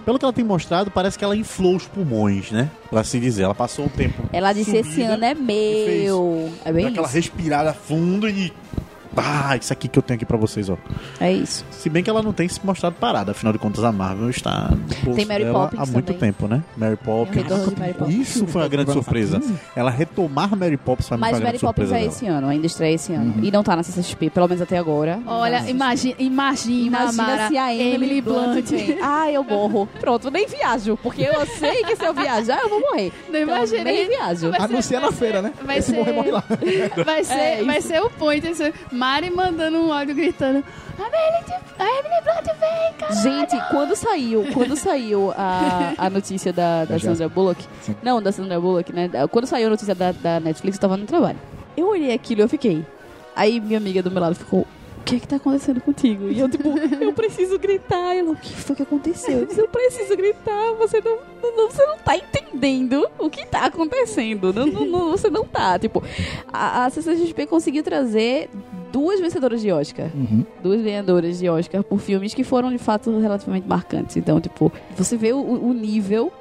Pelo que ela tem mostrado, parece que ela inflou os pulmões, né? Pra assim dizer. Ela passou um tempo.
Ela disse: Esse ano é meu. É
Deu
bem
aquela
isso.
respirada fundo e. Ah, isso aqui que eu tenho aqui pra vocês, ó.
É isso.
Se bem que ela não tem se mostrado parada, afinal de contas a Marvel está
Tem Mary
dela
Poppins
há muito
também.
tempo, né? Mary Poppins.
Mary Poppins.
Isso foi uma grande surpresa.
15?
Ela retomar Mary Poppins foi uma
Mas
grande
Mary Poppins
surpresa
é
dela.
esse ano, ainda estreia esse ano. E não tá na CCXP, pelo menos até agora.
Olha,
Não.
imagina, imagina,
Imagina
Mara,
se a Emily, Blunt vem. Ah, eu morro. Pronto, nem viajo. Porque eu sei que se eu viajar, eu vou morrer.
Não
Então,
imaginei.
nem viajo.
Anuncia na feira, né?
vai
Esse
ser-
morrer, morre lá.
Vai ser,
É,
vai ser o point. esse- Mari mandando um áudio gritando: A Emily, a Emily Blunt vem, cara.
Gente, quando saiu, quando saiu a, a notícia da, da
Da
Sandra Bullock,
Sim.
não, da Sandra Bullock, né? Quando saiu a notícia da, da Netflix, eu tava no trabalho. Eu olhei aquilo e eu fiquei. Aí minha amiga do meu lado ficou, o que é que tá acontecendo contigo? E eu, tipo, eu preciso gritar. Ela, o que foi que aconteceu? Eu disse, eu preciso gritar, você não, não- você não tá entendendo o que tá acontecendo. Não, não- não- você não tá. Tipo, a, a CCXP conseguiu trazer duas vencedoras de Oscar
Uhum.
duas ganhadoras de Oscar por filmes que foram de fato relativamente marcantes. Então, tipo, você vê o, o nível.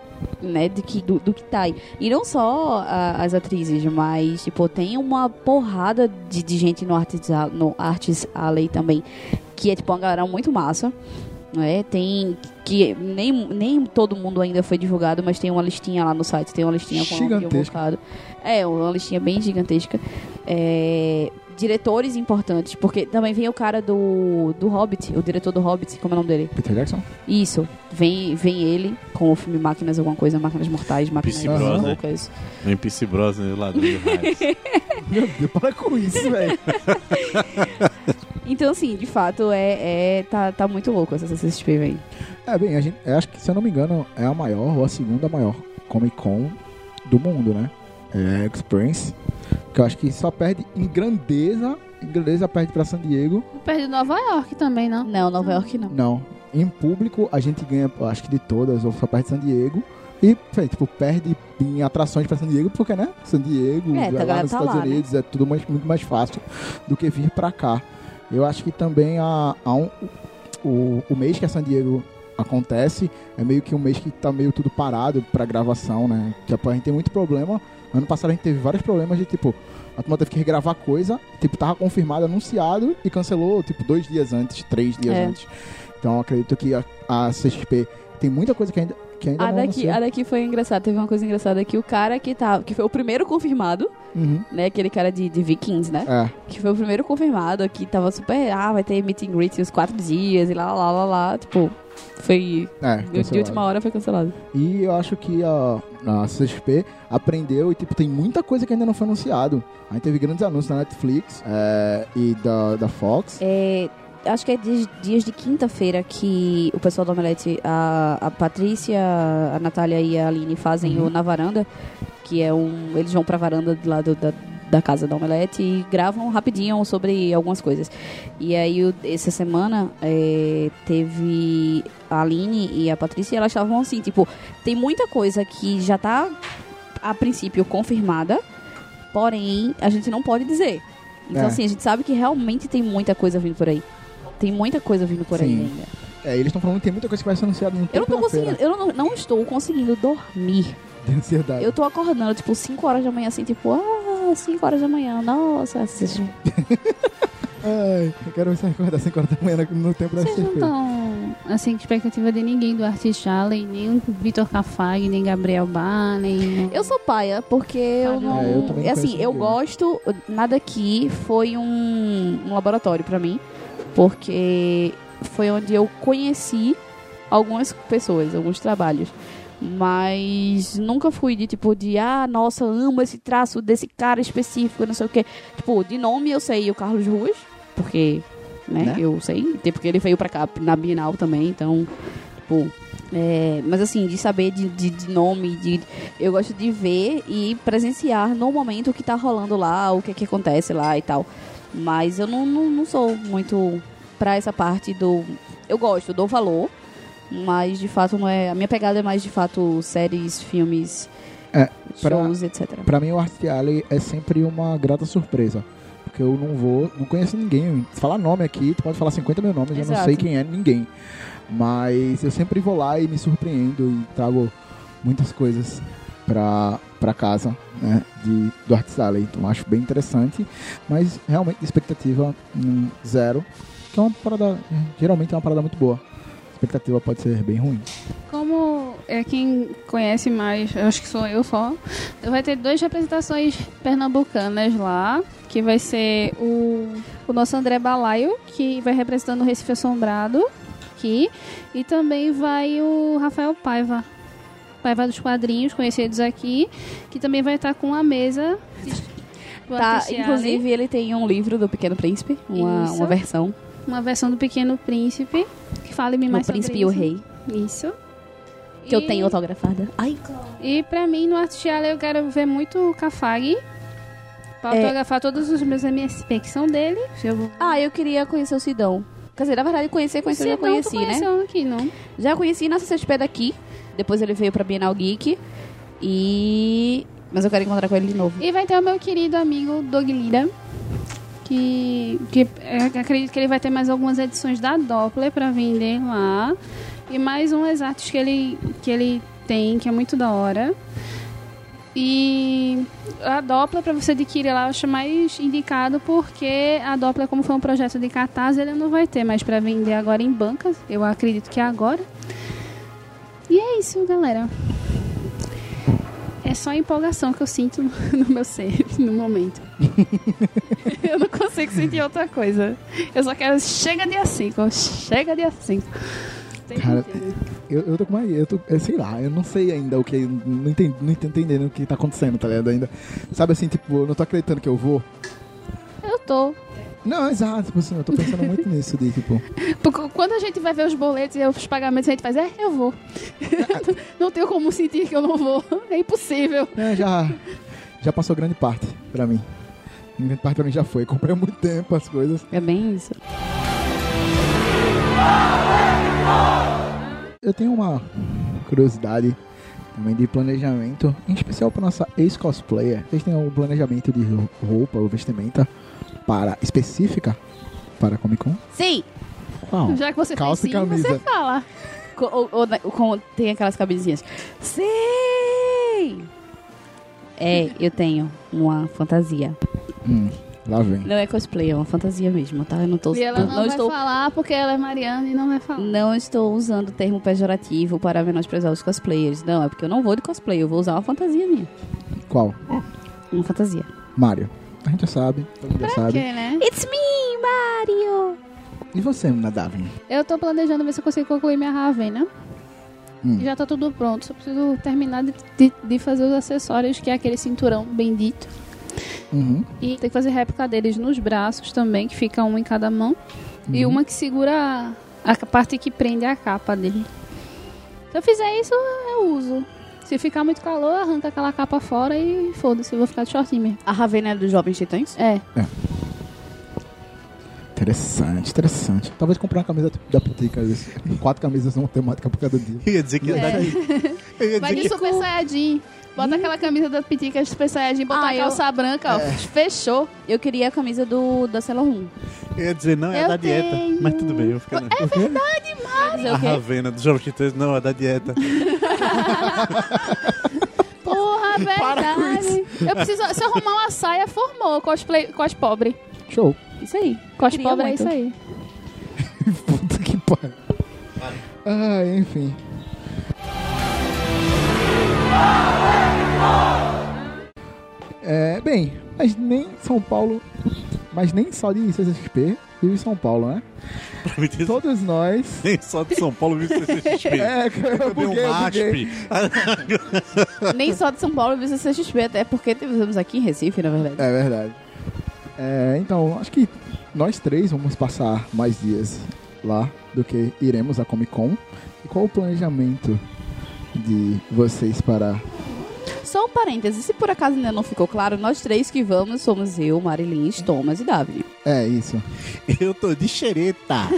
Né, de que, do, do que tá aí. E não só a- as atrizes, mas, tipo, tem uma porrada de, de gente no Arts, A- no Arts Alley também, que é, tipo, uma galera muito massa. Né? Tem que nem, nem todo mundo ainda foi divulgado, mas tem uma listinha lá no site, tem uma listinha com o nome
Gigantesca.
evocado. É, uma listinha bem gigantesca. É, diretores importantes, porque também vem o cara do, do Hobbit, o diretor do Hobbit, como é o nome dele?
Peter Jackson?
Isso, vem, vem ele com o filme Máquinas alguma coisa, Máquinas Mortais, Máquinas
PC Brother.
Loucas.
Vem PC Bros, né, ladrão de raios.
Meu Deus, para com isso, velho.
Então, assim, de fato, é, é tá, tá muito louco essa CCXP, velho.
É, bem, a gente, eu acho que, se eu não me engano, é a maior ou a segunda maior Comic Con do mundo, né? É a Experience. Que eu acho que só perde em grandeza. Em grandeza perde pra San Diego.
Perto de Nova York também, não?
Não, Nova York não.
Não. Em público, a gente ganha, eu acho que de todas, ou só perde San Diego. E, tipo, perde em atrações pra San Diego, porque, né? San Diego,
É, tá,
lá nos
tá
Estados
lá, né?
Unidos, é tudo mais- muito mais fácil do que vir pra cá. Eu acho que também há, há um, o, o mês que a San Diego acontece é meio que um mês que tá meio tudo parado pra gravação, né? Tipo, a gente tem muito problema. Ano passado a gente teve vários problemas de, tipo, a turma teve que regravar coisa, tipo, tava confirmado, anunciado e cancelou, tipo, dois dias antes, três dias
É.
antes. Então, eu acredito que a, a CXP tem muita coisa que ainda, que ainda
A
não
daqui, a daqui foi engraçado, teve uma coisa engraçada que o cara que tá, que foi o primeiro confirmado,
Uhum.
né, aquele cara de, de Vikings, né,
É,
que foi o primeiro confirmado, que tava super, ah, vai ter meet and greet os quatro dias e lá, lá, lá, lá, tipo, foi,
é.
de, última hora foi cancelado.
E eu acho que a, a CXP aprendeu e, tipo, tem muita coisa que ainda não foi anunciado. A gente teve grandes anúncios da Netflix é, e da, da Fox.
É, acho que é dias, dias de quinta-feira que o pessoal do Omelete, a, a Patrícia, a Natália e a Aline fazem
Uhum.
o Na Varanda, que é um. Eles vão pra varanda do lado da, da casa da Omelete e gravam rapidinho sobre algumas coisas. E aí, o- essa semana, é, teve a Aline e a Patrícia e elas estavam assim, tipo, tem muita coisa que já tá a princípio confirmada. Porém, a gente não pode dizer. Então,
É.
assim, a gente sabe que realmente tem muita coisa vindo por aí. Tem muita coisa vindo por aí
Sim.
ainda.
É, eles estão falando que tem muita coisa que vai ser anunciada no
Eu não
tempo
tô conseguindo, eu não, não estou conseguindo dormir.
De ansiedade.
Eu tô acordando, tipo, 5 horas da manhã, assim, tipo, ah, 5 horas da manhã, nossa. Vocês
Ai, eu quero ver se acordar 5 horas da manhã no, tempo da
Vocês não estão, assim, expectativa de ninguém do Artist Allen, nem o Vitor Cafag, nem Gabriel Bar, nem...
Eu sou paia, porque eu não.
É, eu não
é assim, eu
ninguém.
gosto. Nada aqui foi um, um laboratório pra mim, porque foi onde eu conheci algumas pessoas, alguns trabalhos. Mas nunca fui de tipo de, ah, nossa, amo esse traço desse cara específico, não sei o quê. Tipo, de nome eu sei o Carlos Ruas, porque, né,
Né?
eu sei. Até porque ele veio pra cá na Bienal também, então, tipo. é, mas assim, de saber de, de, de nome, de, eu gosto de ver e presenciar no momento o que tá rolando lá, o que que acontece lá e tal. Mas eu não, não, não sou muito pra essa parte do. Eu gosto, dou valor, mas de fato não é. A minha pegada é mais de fato séries, filmes,
É, pra-
shows, etc.
Pra mim, o Art Alley é sempre uma grata surpresa. Porque eu não vou, não conheço ninguém. Falar nome aqui, tu pode falar 50 mil nomes, eu não
Exato.
sei quem é ninguém. Mas eu sempre vou lá e me surpreendo e trago muitas coisas pra, pra casa né, de, do Art Alley. Então acho bem interessante. Mas realmente, expectativa hum, zero. Que é uma parada, geralmente é uma parada muito boa. A expectativa pode ser bem ruim.
Como é quem conhece mais, acho que sou eu só, vai ter duas representações pernambucanas lá, que vai ser o, o nosso André Balaio, que vai representando o Recife Assombrado aqui, e também vai o Rafael Paiva, Paiva dos Quadrinhos, conhecidos aqui, que também vai estar com a mesa
Tá, inclusive ele tem um livro do Pequeno Príncipe, uma,
Isso.
uma versão.
uma versão do Pequeno Príncipe, que fale-me
O
mais
Príncipe
sobre
e o. Rei,
Isso.
que eu
E-
tenho autografada. Ai,
E pra mim, no Arte Alley, eu quero ver muito o Cafag. Pra
É.
autografar todos os meus MSP que são dele. Eu.
Ah, eu queria conhecer o Sidão. Quer dizer, na verdade, conhecer, conhecer, eu já conheci, né?
aqui, não?
Já conheci na CCXP daqui. Depois ele veio pra Bienal Geek. E. Mas eu quero encontrar com ele de novo.
E vai ter o meu querido amigo Doug Lira. Que, que eu acredito que ele vai ter mais algumas edições da Doppler pra vender lá. E mais umas artes que ele, que ele tem, que é muito da hora. E a Doppler, pra você adquirir lá, eu acho mais indicado porque a Doppler, como foi um projeto de catarse, ele não vai ter mais pra vender agora em bancas. Eu acredito que é agora. E é isso, galera. É só a empolgação que eu sinto no, meu ser no momento. eu não consigo sentir outra coisa. Eu só quero. Chega dia 5, chega dia 5. Tem
Cara. Eu, eu tô com uma. Eu tô, eu sei lá, eu não sei ainda o que. Não, entendi, não tô entendendo o que tá acontecendo, tá ligado? Ainda. Sabe assim, tipo, eu não tô acreditando que eu vou.
Eu tô.
Não, exato, tipo assim, eu tô pensando muito nisso, de tipo.
Porque quando a gente vai ver os boletos e os pagamentos, a gente faz, é, eu vou. não tenho como sentir que eu não vou. É impossível.
É, já. Já passou grande parte pra mim. Grande parte pra mim já foi. Comprei há muito tempo as coisas.
É bem isso.
Eu tenho uma curiosidade também de planejamento, em especial para nossa ex-cosplayer. Vocês têm algum planejamento de roupa ou vestimenta para específica para Comic Con?
Sim!
Qual?
Já que você
Calça
fez
e
sim,
camisa.
você fala.
Co- ou- ou na- com- tem aquelas camisinhas. Sim! É, eu tenho uma fantasia.
Hum, lá vem.
Não é cosplay, é uma fantasia mesmo, tá? Eu não tô.
E ela não,
não
vai
estou
falar porque ela é Mariana e não vai falar.
Não estou usando o termo pejorativo para menosprezar os cosplayers. Não, é porque eu não vou de cosplay, eu vou usar uma fantasia minha.
Qual?
Uma fantasia.
Mario. A gente já sabe, todo mundo já sabe.
quê, né?
It's me, Mario!
E você, Nadavin?
Eu tô planejando ver se eu consigo concluir minha Ravena.
Hum.
E já tá tudo pronto. Só preciso terminar de, de- de fazer os acessórios, que é aquele cinturão bendito.
Uhum.
E tem que fazer réplica deles nos braços também, que fica um em cada mão. E
Uhum.
uma que segura a, a parte que prende a capa dele. Se eu fizer isso, eu uso. Se ficar muito calor, arranca aquela capa fora e foda-se, eu vou ficar de shortinho mesmo.
A Ravena é dos Jovens Titãs?
É.
Interessante, interessante. Talvez comprar uma camisa da Pitica. Quatro camisas numa temática por cada dia.
Eu ia dizer que ia dar
É.
de... Eu ia
Vai de
que...
Super Saiyajin. Bota aquela camisa da Pitica Super Saiyajin, bota
Ah,
a
eu-
calça branca, ó. Fechou.
Eu queria a camisa do da Sailor Moon.
Eu ia dizer, não, é
Eu
da dieta.
tenho.
Mas tudo bem, eu vou ficar.
É verdade, Mari.
A? Ravena dos Jogos Titãs, não, é da dieta.
Porra, verdade. Eu preciso. Se eu arrumar uma saia, formou. Cosplay, cos pobre.
Show.
Isso aí.
Cos
Queria
pobre é
muito.
isso aí.
Puta que pariu. Ah, enfim. É, bem, mas nem São Paulo, mas nem só de CCXP vive São Paulo, né? Todos nós.
nem só de São Paulo viu CCXP.
É, eu buguei,
um. MASP.
Nem só de São Paulo viu CXP, até porque temos aqui em Recife, na verdade.
É verdade. É, então, acho que nós três vamos passar mais dias lá do que iremos à Comic Con. E qual o planejamento de vocês para.
Só um parêntese, se por acaso ainda não ficou claro, nós três que vamos somos eu, Marilyn, Thomas e Davi.
É, isso.
Eu tô de xereta.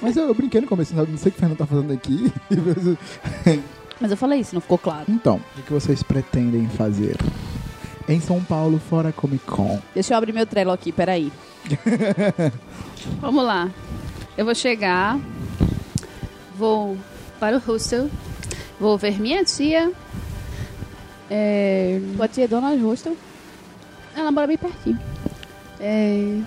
Mas eu, eu brinquei no começo, não sei o que o Fernando tá fazendo aqui.
Mas eu falei isso, não ficou claro.
então, o que vocês pretendem fazer em São Paulo fora Comic Con?
Deixa eu abrir meu trelo aqui, peraí.
Vamos lá. Eu vou chegar. Vou para o hostel. Vou ver minha tia. É,
Tua tia é dona Hostel.
Ela mora bem pertinho. É,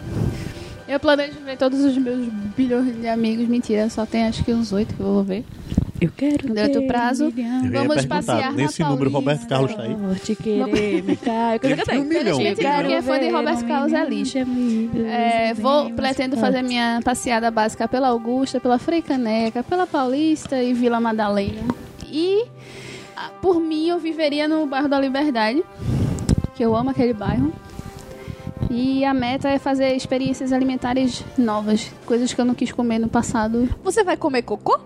Eu planejo ver todos os meus bilhões de amigos. Mentira, só tem acho que uns oito que eu vou ver.
Eu quero
Deu outro
ter
prazo?
um.
Eu
Vamos passear na
nesse número,
Paulista.
Roberto Carlos tá aí?
Por te querer me. Eu quero
um milhão.
Eu quero
quem é fã de Roberto Carlos é lixo. É, vou, pretendo fazer minha passeada básica pela Augusta, pela Frei Caneca, pela Paulista e Vila Madalena. E, ah, por mim, eu viveria no bairro da Liberdade, que eu amo aquele bairro. E a meta é fazer experiências alimentares novas, coisas que eu não quis comer no passado.
Você vai comer cocô?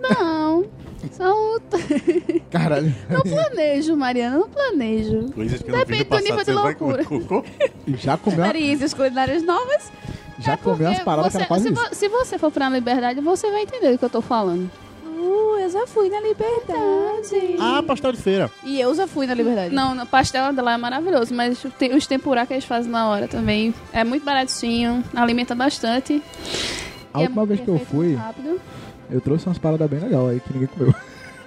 Não, são...
Caralho.
não planejo, Mariana, não planejo.
Coisas que eu não
Depende do nível
passado.
de
Você vai comer
loucura.
cocô?
Já comeu,
Experiências culinárias novas?
já
É
comeu
porque
paradas que
você-
era quase
se,
isso.
vo- se você for pra Liberdade, você vai entender do que eu tô falando.
Uh, eu já fui na Liberdade.
Ah, pastel de feira.
E eu já fui na Liberdade.
Não, o pastel dela é maravilhoso, mas tem- os tempurá que eles fazem na hora também é muito baratinho, alimenta bastante.
A
E é
última vez que eu fui, eu trouxe umas paradas bem legais aí que ninguém comeu.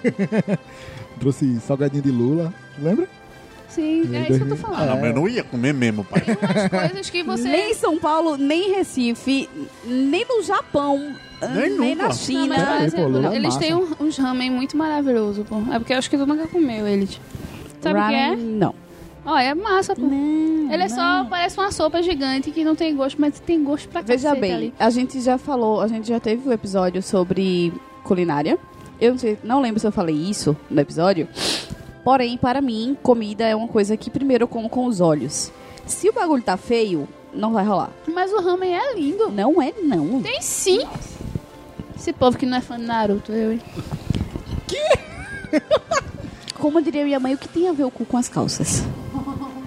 trouxe salgadinho de lula, lembra?
Sim, é isso que eu tô
2000
falando.
Ah, não, mas eu não ia comer mesmo, pai.
Umas coisas que você.
Nem em São Paulo, nem em Recife, nem no Japão,
Nem
nem,
nunca.
na
Não,
China.
mas,
aí,
por
pô, é
eles
massa.
têm um- uns ramen muito maravilhosos, pô. É porque eu acho que tu nunca comeu eles. Sabe o que é?
Não.
Ó, é massa, pô.
Não,
Ele é só, parece uma sopa gigante que não tem gosto, mas tem gosto pra
Veja bem,
ali.
a gente já falou, a gente já teve um episódio sobre culinária. Eu não, sei, não lembro se eu falei isso no episódio. Porém, para mim, comida é uma coisa que primeiro eu como com os olhos. Se o bagulho tá feio, não vai rolar.
Mas o ramen é lindo.
Não é, não.
Tem sim. Esse povo que não é fã de Naruto, eu, hein?
Como diria minha mãe, o que tem a ver o cu com as calças?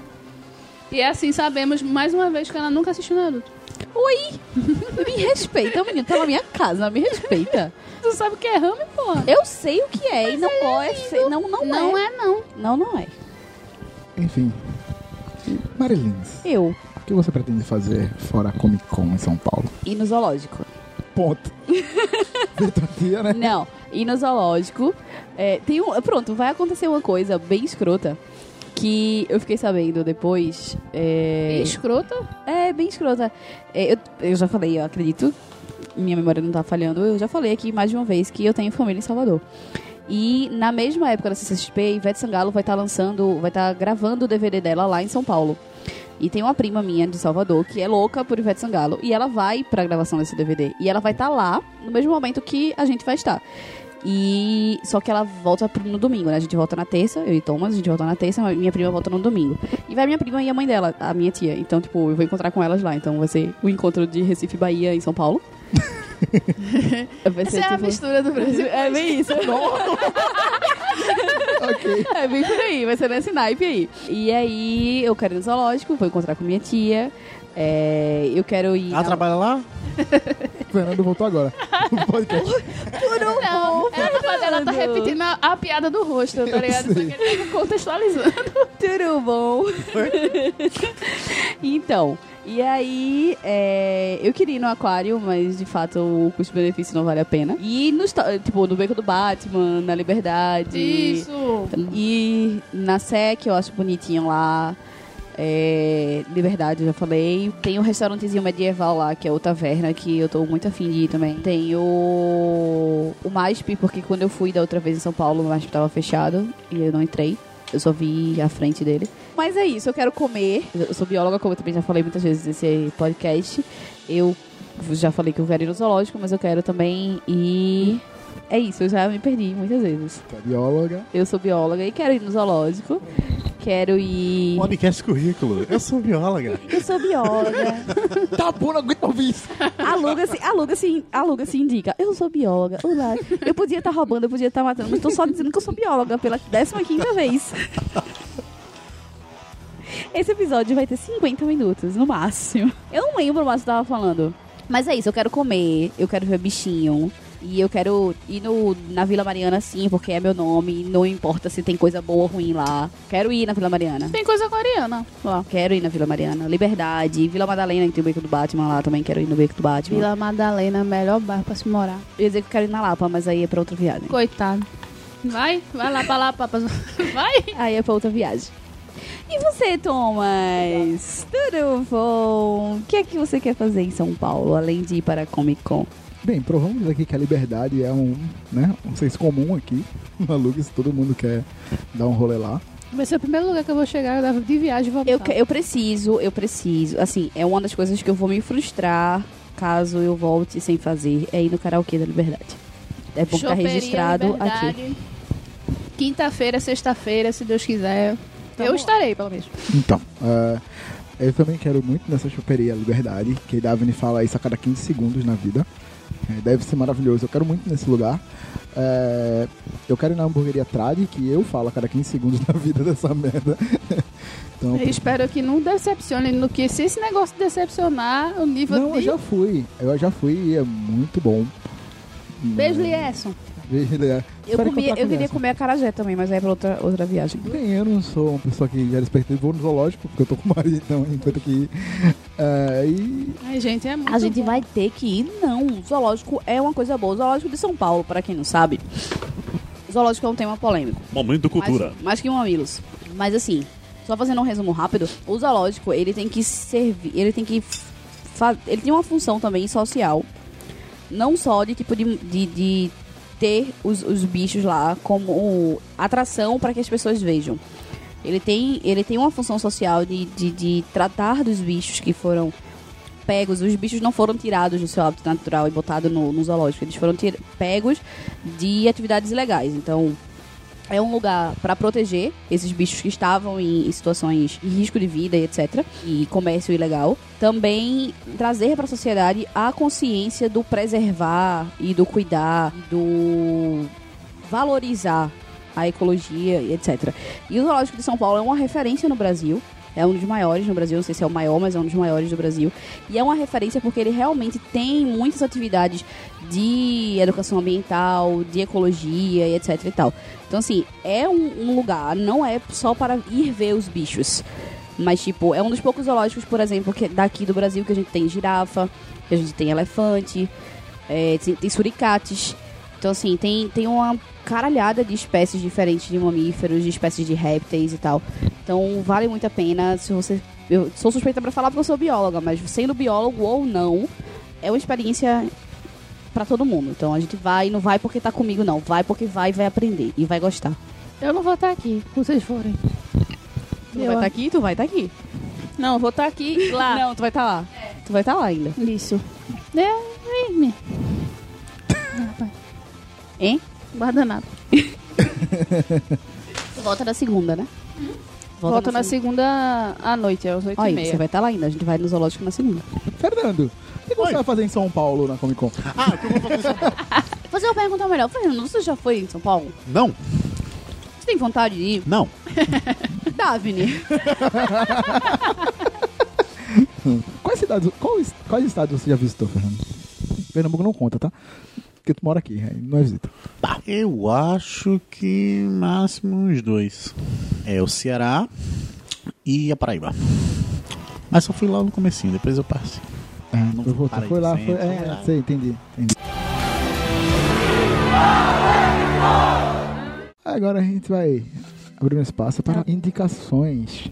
E assim sabemos mais uma vez que ela nunca assistiu Naruto.
Oi! Me respeita, menino. Tá na minha casa, me respeita.
Tu sabe o que é ramen, porra?
Eu sei o que é e não é. Não, não,
Não
é.
é, não.
Não, não é.
Enfim. Marilins,
Eu.
o que você pretende fazer fora Comic Con em São Paulo?
Ir no zoológico.
Ponto. Tia, né?
Não, ir no zoológico. É, tem um, pronto, vai acontecer uma coisa bem escrota. Que eu fiquei sabendo depois. É,
Escrota?
é bem escrota. É, eu, eu já falei, eu acredito. Minha memória não tá falhando. Eu já falei aqui mais de uma vez que eu tenho família em Salvador. E na mesma época da CCXP, Ivete Sangalo vai estar lançando, vai estar gravando o DVD dela lá em São Paulo. E tem uma prima minha de Salvador que é louca por Ivete Sangalo. E ela vai pra gravação desse DVD. E ela vai estar lá no mesmo momento que a gente vai estar. E só que ela volta no domingo, né? A gente volta na terça, eu e Thomas, a gente volta na terça, mas minha prima volta no domingo. E vai minha prima e a mãe dela, a minha tia. Então, tipo, eu vou encontrar com elas lá. Então vai ser o encontro de Recife Bahia em São Paulo.
Essa é a mistura do Brasil.
É bem isso.
ok.
É bem por aí, vai ser nesse naipe aí. E aí, eu quero ir no zoológico, vou encontrar com minha tia. É, eu quero ir.
Ah, trabalha lá?
O Fernando voltou agora. O podcast.
Não, ela culpa dela tá repetindo a, a piada do rosto, tá ligado? Só que ele tá contextualizando.
Tudo bom? então, e aí, é, eu queria ir no aquário, mas de fato o custo-benefício não vale a pena. E no, tipo, no Beco do Batman, na Liberdade.
Isso.
E na SEC, eu acho bonitinho lá. É, Liberdade, eu já falei. Tem um restaurantezinho medieval lá, que é o Taverna, que eu tô muito afim de ir também. Tem o, o MASP, porque quando eu fui da outra vez em São Paulo, o MASP tava fechado e eu não entrei. Eu só vi a frente dele. Mas é isso, eu quero comer. Eu sou bióloga, como eu também já falei muitas vezes nesse podcast. Eu já falei que eu quero ir no zoológico, mas eu quero também ir. É isso, eu já me perdi muitas vezes.
Tu é bióloga.
Eu sou bióloga e quero ir no zoológico. Quero ir.
Podcast currículo. Eu sou bióloga.
Eu sou bióloga.
Tá bom, não aguento ouvir isso.
Aluga-se, aluga-se, aluga-se indica. Eu sou bióloga. Olá. Eu podia estar roubando, eu podia estar matando, mas tô só dizendo que eu sou bióloga pela 15 vez. Esse episódio vai ter 50 minutos, no máximo. Eu não lembro mais o que eu tava falando. Mas é isso, eu quero comer, eu quero ver bichinho. E eu quero ir no, na Vila Mariana sim, porque é meu nome. Não importa se tem coisa boa ou ruim lá. Quero ir na Vila Mariana.
Tem coisa coreana lá.
Quero ir na Vila Mariana. Liberdade. Vila Madalena, que tem o beco do Batman lá também. Quero ir no beco do Batman.
Vila Madalena, melhor bairro pra se morar.
Eu ia dizer que eu quero ir na Lapa, mas aí é pra outra viagem.
Coitado. Vai, vai lá pra lá, papas. Vai.
Aí é pra outra viagem. E você, Thomas? Tudo bom? O que é que você quer fazer em São Paulo, além de ir para a Comic Con?
Bem, provamos aqui que a liberdade é um, né, um senso comum aqui. Maluco, se todo mundo quer dar um rolê lá.
Vai ser o primeiro lugar que eu vou chegar eu de viagem e voltar.
Eu, eu preciso, eu preciso. Assim, é uma das coisas que eu vou me frustrar caso eu volte sem fazer. É ir no karaokê da Liberdade. É bom ficar registrado aqui.
Liberdade. Quinta-feira, sexta-feira, se Deus quiser.
Tá
eu
bom.
estarei, pelo menos.
Então, é, eu também quero muito nessa choperia Liberdade, que a Davine fala isso a cada 15 segundos na vida. É, deve ser maravilhoso. Eu quero muito nesse lugar. É, eu quero ir na hamburgueria Trad, que eu falo a cada 15 segundos na vida dessa merda. então,
Eu espero que não decepcione, no que se esse negócio decepcionar, o nível
não, eu
de...
já fui. Eu já fui e é muito bom.
Beijo, Lieson.
Eu,
Espero
comi,
encontrar
eu queria comer a carajé também, mas é pra outra, outra viagem.
Bem, eu não sou uma pessoa que já despertei, vou no zoológico, porque eu tô com o marido, então eu tenho que ir. É, e
Ai, gente, é muito
A gente
bom.
vai ter que ir, não. O zoológico é uma coisa boa. O zoológico de São Paulo, pra quem não sabe, o zoológico é um tema polêmico.
Momento cultura.
Mais, mais que mamilos. Mas assim, só fazendo um resumo rápido, o zoológico, ele tem que servir, ele tem que ele tem uma função também social. Não só de tipo de, de, de ter os, os bichos lá como atração para que as pessoas vejam. Ele tem, ele tem uma função social de, de, de tratar dos bichos que foram pegos. Os bichos não foram tirados do seu hábitat natural e botados no, no zoológico. Eles foram pegos de atividades ilegais. Então, é um lugar para proteger esses bichos que estavam em situações de risco de vida e etc. E comércio ilegal. Também trazer para a sociedade a consciência do preservar e do cuidar, do valorizar a ecologia e etc. E o Zoológico de São Paulo é uma referência no Brasil. É um dos maiores no Brasil, não sei se é o maior, mas é um dos maiores do Brasil. E é uma referência porque ele realmente tem muitas atividades de educação ambiental, de ecologia e etc e tal. Então, assim, é um, um lugar, não é só para ir ver os bichos. Mas, tipo, é um dos poucos zoológicos, por exemplo, que daqui do Brasil que a gente tem girafa, que a gente tem elefante, é, tem, tem suricates. Então, assim, tem, tem uma caralhada de espécies diferentes de mamíferos, de espécies de répteis e tal. Então, vale muito a pena se você... Eu sou suspeita pra falar porque eu sou bióloga, mas sendo biólogo ou não, é uma experiência pra todo mundo. Então, a gente vai e não vai porque tá comigo, não. Vai porque vai e vai aprender. E vai gostar.
Eu não vou estar aqui, se vocês forem.
Tu
Eu-
vai estar aqui? Tu vai estar aqui.
Não, eu vou estar aqui lá.
Não, tu vai estar lá. Tu vai estar lá ainda.
Isso. É, é, né?
Hein?
guarda nada.
Tu volta na segunda, né?
Volta na segunda à noite, às oito
Olha,
e
aí, você
meia.
vai estar lá ainda. A gente vai no zoológico na segunda.
Fernando, o que você
Oi.
vai fazer em São Paulo na Comic Con?
Ah, o que eu vou fazer em São Paulo?
Fazer uma pergunta melhor. Fernando, você já foi em São Paulo?
Não,
Você tem vontade de ir?
não.
Davine.
Quais cidades, qual, quais estados você já visitou, Fernando? Pernambuco não conta, tá? Porque tu mora aqui, aí não é visita.
Eu acho que máximo uns dois. É o Ceará e a Paraíba. Mas só fui lá no comecinho, depois eu passei.
É,
Não
voltou,
parei
foi lá, foi.
foi
É,
lá.
sei, entendi, entendi. Agora a gente vai abrir um espaço para indicações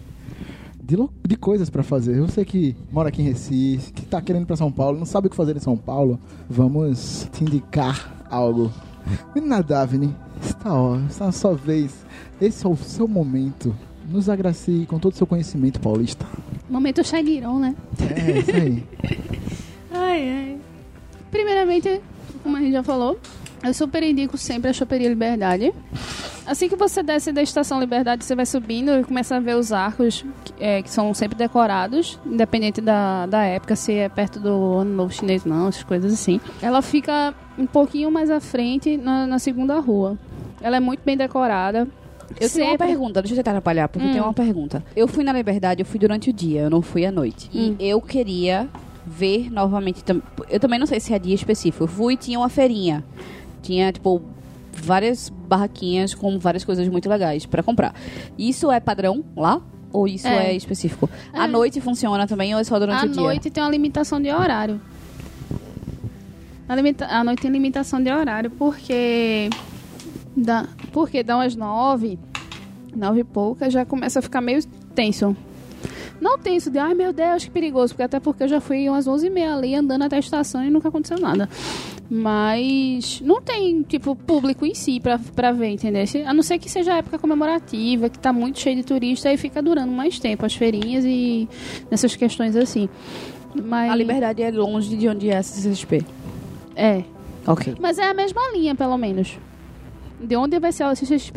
de, de coisas para fazer. Você que mora aqui em Recife, que tá querendo ir pra São Paulo, não sabe o que fazer em São Paulo, vamos te indicar algo. Menina Davine, está, ó, está na sua vez. Esse é o seu momento. Nos agracie com todo o seu conhecimento paulista.
Momento Shagirão, né?
É, isso aí.
Ai, ai. Primeiramente, como a gente já falou, eu super indico sempre a Choperia Liberdade. Assim que você desce da Estação Liberdade, você vai subindo e começa a ver os arcos que, é, que são sempre decorados, independente da, da época, se é perto do Ano Novo Chinês não, essas coisas assim. Ela fica um pouquinho mais à frente, na, na segunda rua. Ela é muito bem decorada.
Eu tenho uma
Sempre-
pergunta, deixa eu tentar atrapalhar, porque
Hum.
tenho uma pergunta. Eu fui na Liberdade, eu fui durante o dia, eu não fui à noite.
Hum.
E eu queria ver novamente. Eu também não sei se é dia específico. Eu fui e tinha uma feirinha. Tinha, tipo, várias barraquinhas com várias coisas muito legais pra comprar. Isso é padrão lá? Ou isso é,
É.
específico?
É.
À noite funciona também ou é só durante
À
o dia?
noite tem uma limitação de horário. A, limita... a noite tem limitação de horário porque dá, porque dá umas nove, nove e pouca, já começa a ficar meio tenso. Não tenso de, ai meu Deus, que perigoso, porque até porque eu já fui umas onze e meia ali andando até a estação e nunca aconteceu nada. Mas não tem, tipo, público em si pra, pra ver, entendeu? A não ser que seja época comemorativa, que tá muito cheio de turista, aí fica durando mais tempo as feirinhas e nessas questões assim. Mas,
A Liberdade é longe de onde é a CCXP.
É.
Ok.
Mas é a mesma linha, pelo menos. De onde vai ser o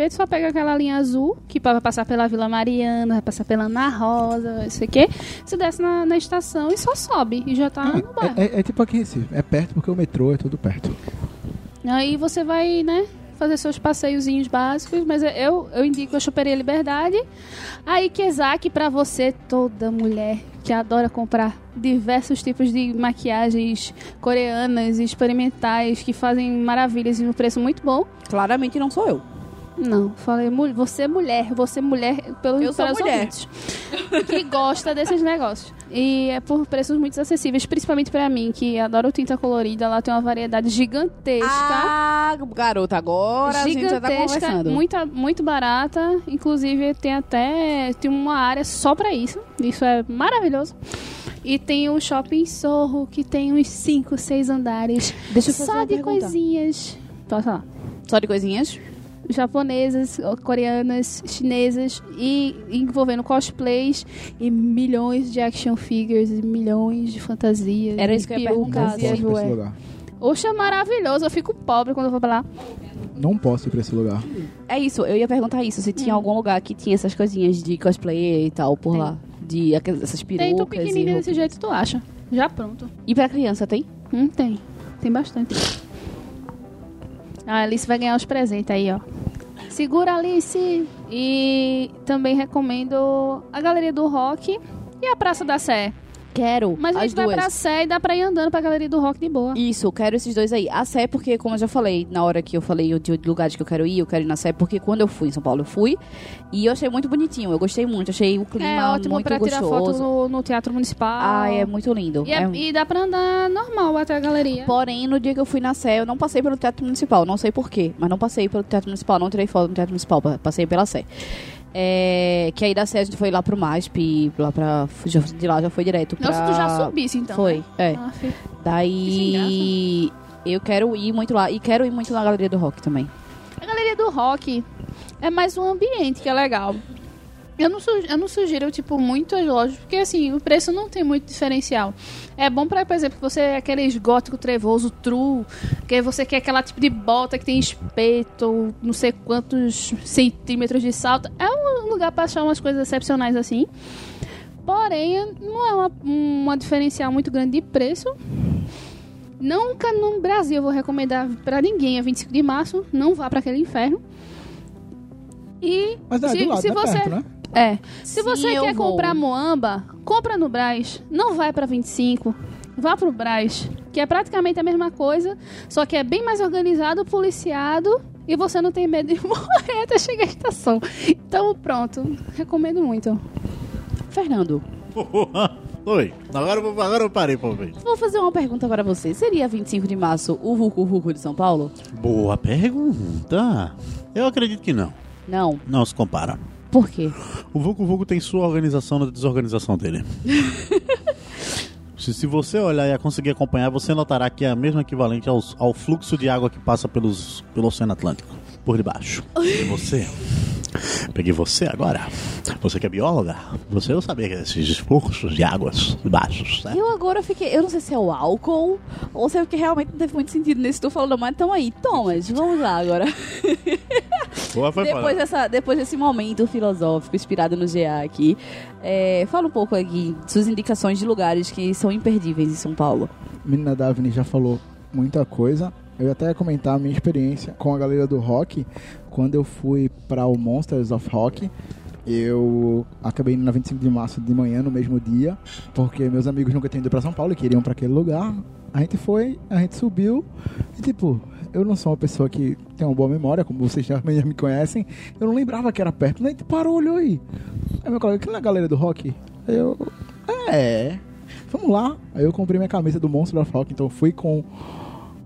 tu só pega aquela linha azul, que vai passar pela Vila Mariana, vai passar pela Ana Rosa, isso aqui. Você desce na, na estação e só sobe. E já tá no bairro.
É, é- é tipo aqui em Recife. É perto porque o metrô é tudo perto.
Aí você vai, né, fazer seus passeiozinhos básicos, mas eu, eu indico a Choperia Liberdade. A Ikezaki pra você, toda mulher que adora comprar diversos tipos de maquiagens coreanas e experimentais que fazem maravilhas e um preço muito bom.
Claramente não sou eu.
Não, falei, você é mulher, você é mulher pelo
Eu sou
pelos
mulher.
ouvintes, que gosta desses negócios. E é por preços muito acessíveis, principalmente pra mim, que adoro tinta colorida. Lá tem uma variedade gigantesca.
Ah, garota, agora a gente já tá
gigantesca,
conversando.
muito, muito barata. Inclusive, tem até tem uma área só pra isso. Isso é maravilhoso. E tem o Shopping Sorro, que tem uns 5, 6 andares.
Deixa eu fazer
só de
pergunta.
coisinhas. Pode falar
Só de coisinhas?
Japonesas, coreanas, chinesas e envolvendo cosplays e milhões de action figures e milhões de fantasias.
Era isso que eu ia
perucas
perguntar,
e é maravilhoso. Eu fico pobre quando eu vou pra lá.
Não posso ir pra esse lugar.
É isso, eu ia perguntar isso, se
Hum.
tinha algum lugar que tinha essas coisinhas de cosplay e tal por
Tem.
lá. De aquelas- essas
Tem tu
perucas e
pequenininha desse jeito, tu acha. Já pronto.
E pra criança tem?
Hum, tem. Tem bastante. A Alice vai ganhar os presentes aí, ó. Segura, Alice! E também recomendo a Galeria do Rock e a Praça da Sé.
Quero.
Mas a gente vai
duas.
pra Sé e dá pra ir andando pra Galeria do Rock de boa.
Isso, quero esses dois aí. A Sé, porque, como eu já falei, na hora que eu falei de de lugares que eu quero ir, eu quero ir na Sé, porque quando eu fui em São Paulo, eu fui. E eu achei muito bonitinho, eu gostei muito, achei o clima
É ótimo
muito
pra tirar
gostoso.
foto no, no Teatro Municipal.
Ah, é muito lindo.
E, é-
É-
e dá pra andar normal até a galeria.
Porém, no dia que eu fui na Sé, eu não passei pelo Teatro Municipal, não sei porquê, mas não passei pelo Teatro Municipal, não tirei foto no Teatro Municipal, pa- passei pela Sé. É, que aí da Sé a gente foi lá pro MASP, lá pra. já- de lá já foi direto pra.
Nossa, tu já subisse então.
Foi,
né?
é.
Ah,
Daí. Eu quero ir muito lá. E quero ir muito na Galeria do Rock também.
A galeria do rock é mais um ambiente que é legal. Eu não, su- eu não sugiro, tipo, muitas lojas, porque assim, o preço não tem muito diferencial. É bom pra, por exemplo, você é aqueles gótico trevoso, true, que você quer aquela tipo de bota que tem espeto, não sei quantos centímetros de salto. É um lugar pra achar umas coisas excepcionais assim. Porém, não é uma, uma diferencial muito grande de preço. Nunca no Brasil eu vou recomendar pra ninguém a 25 de março. Não vá pra aquele inferno. E
Mas é
se,
do lado,
se
é
você
perto, né?
é, se
Sim,
você quer
vou.
comprar Moamba, compra no Brás. Não vai pra 25. Vá pro Brás. que é praticamente a mesma coisa, só que é bem mais organizado, policiado e você não tem medo de morrer até chegar à estação. Então, pronto, recomendo muito.
Fernando,
Oi, agora, eu- agora eu parei pra ver.
vou fazer uma pergunta para você. Seria 25 de março o Vucu Vucu de São Paulo?
Boa pergunta. Eu acredito que não.
Não.
Não se compara.
Por quê?
O Vucu Vucu tem sua organização na desorganização dele. se, se você olhar e conseguir acompanhar, você notará que é a mesma equivalente aos- ao, fluxo de água que passa pelos, pelo Oceano Atlântico, por debaixo. E você? Peguei você agora. Você que é bióloga, você não sabia que esses fluxos de águas baixos, né?
Eu agora fiquei. Eu não sei se é o álcool ou se é porque realmente não teve muito sentido nesse que tu falando, mas então aí, Thomas, vamos lá agora.
Boa, foi
Depois, dessa, depois desse momento filosófico inspirado no GA aqui, é, fala um pouco aqui suas indicações de lugares que são imperdíveis em São Paulo.
Menina Daphne já falou muita coisa. Eu ia até ia comentar a minha experiência com a galera do rock. Quando eu fui para o Monsters of Rock, eu acabei indo na 25 de março de manhã, no mesmo dia, porque meus amigos nunca tinham ido para São Paulo e queriam para aquele lugar. A gente foi, a gente subiu e tipo, eu não sou uma pessoa que tem uma boa memória, como vocês já me conhecem. Eu não lembrava que era perto, nem parou, olhou aí. Aí meu colega, aquilo não é a galera do rock? Aí eu, é, vamos lá. Aí eu comprei minha camisa do Monster of Rock, então fui com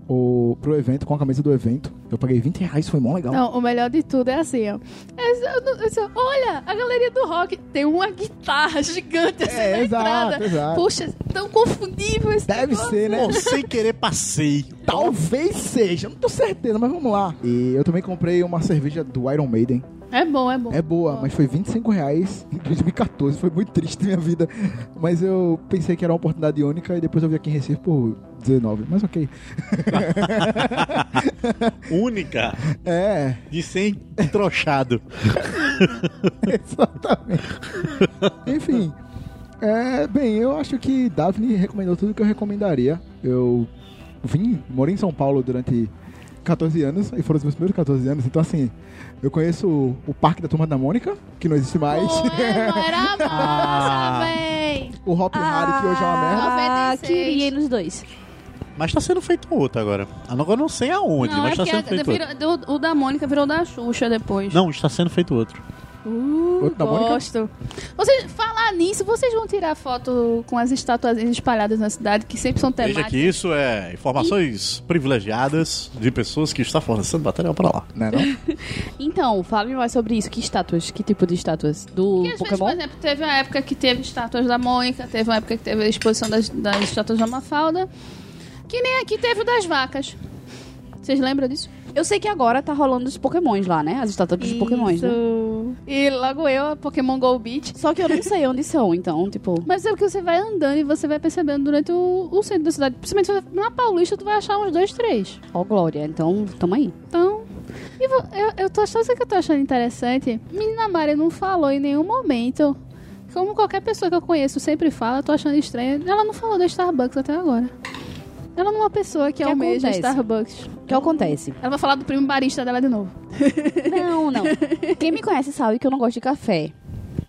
o, pro evento, com a camisa do evento. Eu paguei 20 reais, foi mó legal.
Não, o melhor de tudo é assim, ó. É, olha, a galeria do rock tem uma guitarra gigante assim
É,
na
exato,
entrada.
exato.
Puxa, tão confundível esse
Deve
negócio.
ser, né?
Pô, sem querer passei.
Talvez seja, não tô certeza, mas vamos lá. E eu também comprei uma cerveja do Iron Maiden.
É bom, é bom.
É boa, mas foi 25 reais em 2014. Foi muito triste na minha vida. Mas eu pensei que era uma oportunidade única e depois eu vi aqui em Recife por 19. Mas ok.
Única
É,
de 100 trochado.
exatamente. Enfim. É, bem, eu acho que Daphne recomendou tudo que eu recomendaria. Eu vim, morei em São Paulo durante 14 anos, e foram os meus primeiros 14 anos, então assim, eu conheço o, o Parque da Turma da Mônica, que não existe mais.
Pô, é, era massa,
Ah.
véi.
o Hop Harry, que hoje é uma merda.
Ah,
96.
queria ir nos dois.
Mas tá sendo feito outro agora. Agora eu não sei aonde,
Não,
mas
é
tá sendo feito
vira-
outro.
o da Mônica virou da Xuxa depois.
Não, está sendo feito outro.
Uh,
Outro da Mônica?
gosto. Vocês, falar nisso, vocês vão tirar foto com as estátuas espalhadas na cidade, que sempre são
Veja
temáticas.
que isso é informações privilegiadas de pessoas que estão fornecendo material pra lá.
Né, não?
Então, fale mais sobre isso. Que estátuas? Que tipo de estátuas? Do
Porque, às vezes,
Pokémon?
por exemplo, teve uma época que teve estátuas da Mônica, teve uma época que teve a exposição das, das estátuas da Mafalda, que nem aqui teve o das vacas. Vocês lembram disso?
Eu sei que agora tá rolando os Pokémons lá, né? As estátuas dos Pokémons, né?
E logo eu, a Pokémon Go Beach.
Só que eu não sei onde são, então, tipo...
Mas é porque você vai andando e você vai percebendo durante o, o centro da cidade. Principalmente na Paulista, tu vai achar uns dois, três.
Ó, Glória. Então, tamo aí.
Então. E vo- eu, eu tô achando, sabe que eu tô achando interessante? Menina Mari não falou em nenhum momento. Como qualquer pessoa que eu conheço sempre fala, eu tô achando estranho. Ela não falou da Starbucks até agora. Ela não é uma pessoa que,
Que
almeja
acontece?
Starbucks.
O que acontece?
Ela vai falar do primo barista dela de novo.
Não, não. Quem me conhece sabe que eu não gosto de café.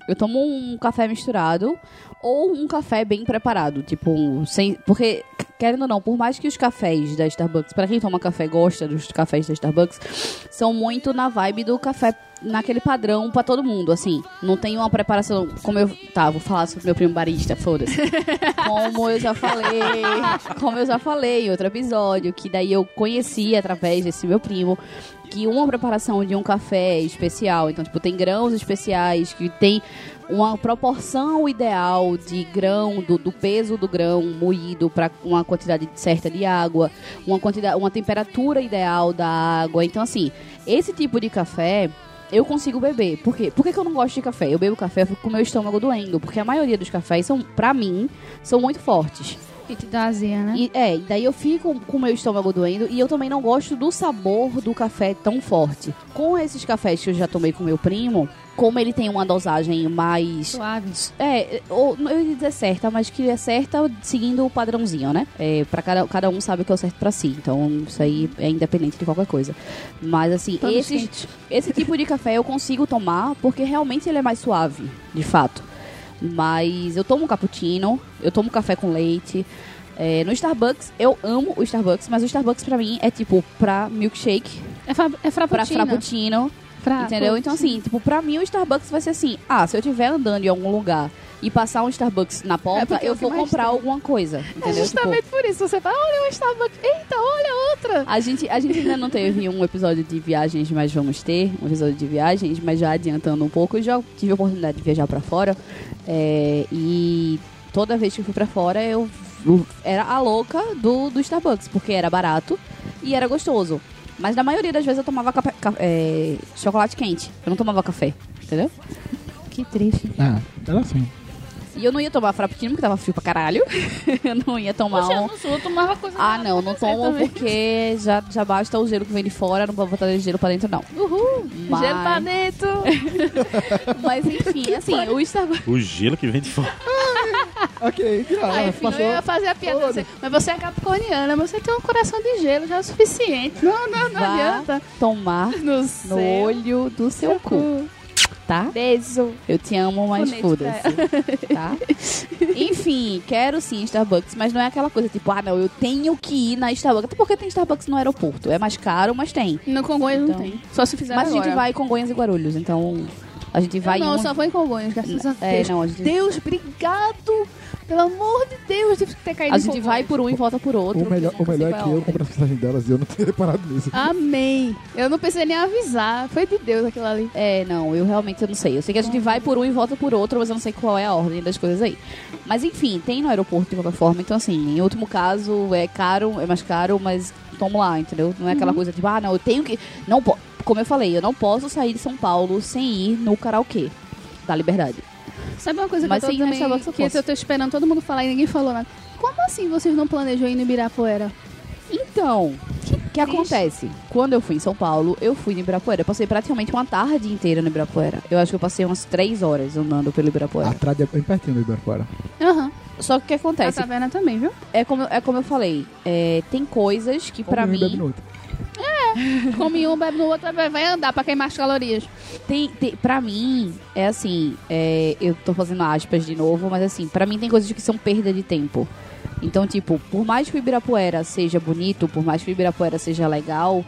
Eu tomo um café misturado ou um café bem preparado, tipo, sem, porque querendo ou não, por mais que os cafés da Starbucks, pra quem toma café gosta dos cafés da Starbucks, são muito na vibe do café naquele padrão pra todo mundo, assim. Não tem uma preparação como eu, tá, vou falar sobre meu primo barista, foda-se. Como eu já falei, como eu já falei em outro episódio, que daí eu conheci através desse meu primo que uma preparação de um café especial, então tipo tem grãos especiais que tem uma proporção ideal de grão do, do peso do grão moído para uma quantidade certa de água, uma quantidade, uma temperatura ideal da água. Então assim, esse tipo de café eu consigo beber. Por quê? Por que, que eu não gosto de café? Eu bebo café com o meu estômago doendo, porque a maioria dos cafés são, pra mim, são muito fortes.
E te dá azia, né?
E, é, daí eu fico com o meu estômago doendo e eu também não gosto do sabor do café tão forte. Com esses cafés que eu já tomei com meu primo, como ele tem uma dosagem mais.
Suave.
É, ou, eu ia dizer certa, mas que é certa seguindo o padrãozinho, né? É, pra cada, cada um sabe o que é o certo pra si. Então, isso aí é independente de qualquer coisa. Mas, assim, esses, esse tipo de café eu consigo tomar porque realmente ele é mais suave, de fato. Mas eu tomo cappuccino, eu tomo café com leite. É, no Starbucks, eu amo o Starbucks, mas o Starbucks pra mim é tipo pra milkshake,
É, fra é
pra
frappuccino.
Entendeu? Então assim, tipo, pra mim o Starbucks vai ser assim, ah, se eu estiver andando em algum lugar e passar um Starbucks na porta,
porque é
eu vou comprar
tem.
alguma coisa,
É
entendeu?
justamente
Tipo,
por isso. Você fala, olha o Starbucks. Eita, olha outra.
a gente, a gente ainda não teve um episódio de viagens, mas vamos ter um episódio de viagens, mas já adiantando um pouco, eu já tive a oportunidade de viajar pra fora. é, e toda vez que eu fui pra fora, eu eu era a louca do, do Starbucks, porque era barato e era gostoso. Mas na maioria das vezes eu tomava cafe- ca- é, chocolate quente. Eu não tomava café, entendeu?
Que triste.
Ah, era assim.
E eu não ia tomar frappuccino porque tava frio pra caralho. eu não ia tomar
Poxa,
um.
eu não sou, eu tomava coisa
Ah, não, não tomo
também.
porque já, já basta o gelo que vem de fora, não vou botar gelo pra dentro, não.
Uhul,
Mas-
gelo pra dentro.
Mas enfim, assim, o Starbucks.
O gelo que vem de fora.
Ok, já,
Aí, filho,
passou.
eu ia fazer a piada. Você, mas você é capricorniana, você tem um coração de gelo, já é o suficiente. Não, não, não
Vá
adianta.
tomar
No,
no olho do seu cu, tá?
Beijo.
Eu te amo, mas foda-se. Tá? Enfim, quero sim Starbucks, mas não é aquela coisa tipo, ah, não, eu tenho que ir na Starbucks. Até porque tem Starbucks no aeroporto. É mais caro, mas tem.
No Congonhas
Então.
não tem. Só se fizer
mas a
agora.
gente vai Congonhas e Guarulhos, então a gente vai
eu não,
um...
só vou em Congonhas, graças a Deus.
É, não, a gente,
Deus, obrigado. Pelo amor de Deus, de ter caído
a gente vai por um e volta por outro.
O melhor, o melhor é que
a
eu
ordem.
compro as passagens delas e eu não tinha reparado nisso.
Amém. Eu não precisei nem avisar. Foi de Deus aquilo ali.
É, não, eu realmente eu não sei. Eu sei que a gente vai por um e volta por outro, mas eu não sei qual é a ordem das coisas aí. Mas enfim, tem no aeroporto de qualquer forma. Então, assim, em último caso, é caro, é mais caro, mas tomo lá, entendeu? Não é aquela coisa tipo, ah, não, eu tenho que. Não po... Como eu falei, eu não posso sair de São Paulo sem ir no karaokê da Liberdade.
Sabe uma coisa
Mas
que eu tô também,
eu
que eu tô esperando todo mundo falar e ninguém falou nada. Como assim vocês não planejam ir no Ibirapuera?
Então, o que, que acontece? Quando eu fui em São Paulo, eu fui no Ibirapuera. Eu passei praticamente uma tarde inteira no Ibirapuera. Eu acho que eu passei umas três horas andando pelo Ibirapuera.
Atrás é bem pertinho do Ibirapuera.
Aham.
Só que o que
A
acontece?
taverna também, viu?
É como, é como eu falei, é, tem coisas que
bebe
mim.
outro.
Come um, bebe no outro, vai andar pra queimar as calorias.
Tem, tem, pra mim, é assim, é, eu tô fazendo aspas de novo, mas assim, pra mim tem coisas que são perda de tempo. Então, tipo, por mais que o Ibirapuera seja bonito, por mais que o Ibirapuera seja legal,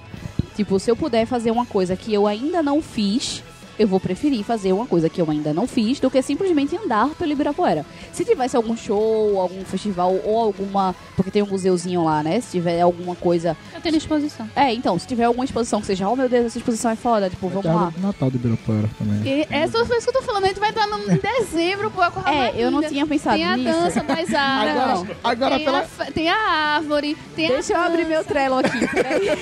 tipo, se eu puder fazer uma coisa que eu ainda não fiz, eu vou preferir fazer uma coisa que eu ainda não fiz do que simplesmente andar pelo Ibirapuera. Se tivesse algum show, algum festival ou alguma. Porque tem um museuzinho lá, né? Se tiver alguma coisa.
Eu tenho exposição.
É, então, se tiver alguma exposição que seja, oh meu Deus, essa exposição é foda, tipo, vamos
a
lá.
Natal do Ibirapuera também.
E essa foi isso que eu tô falando. A gente vai entrar no, em dezembro, pô, a coisa
É, eu não tinha pensado
Tem a
nisso.
dança das aras.
Agora, agora
tem,
pela...
a, tem a árvore, tem
Deixa eu
a
abrir
dança.
meu trelo aqui. peraí.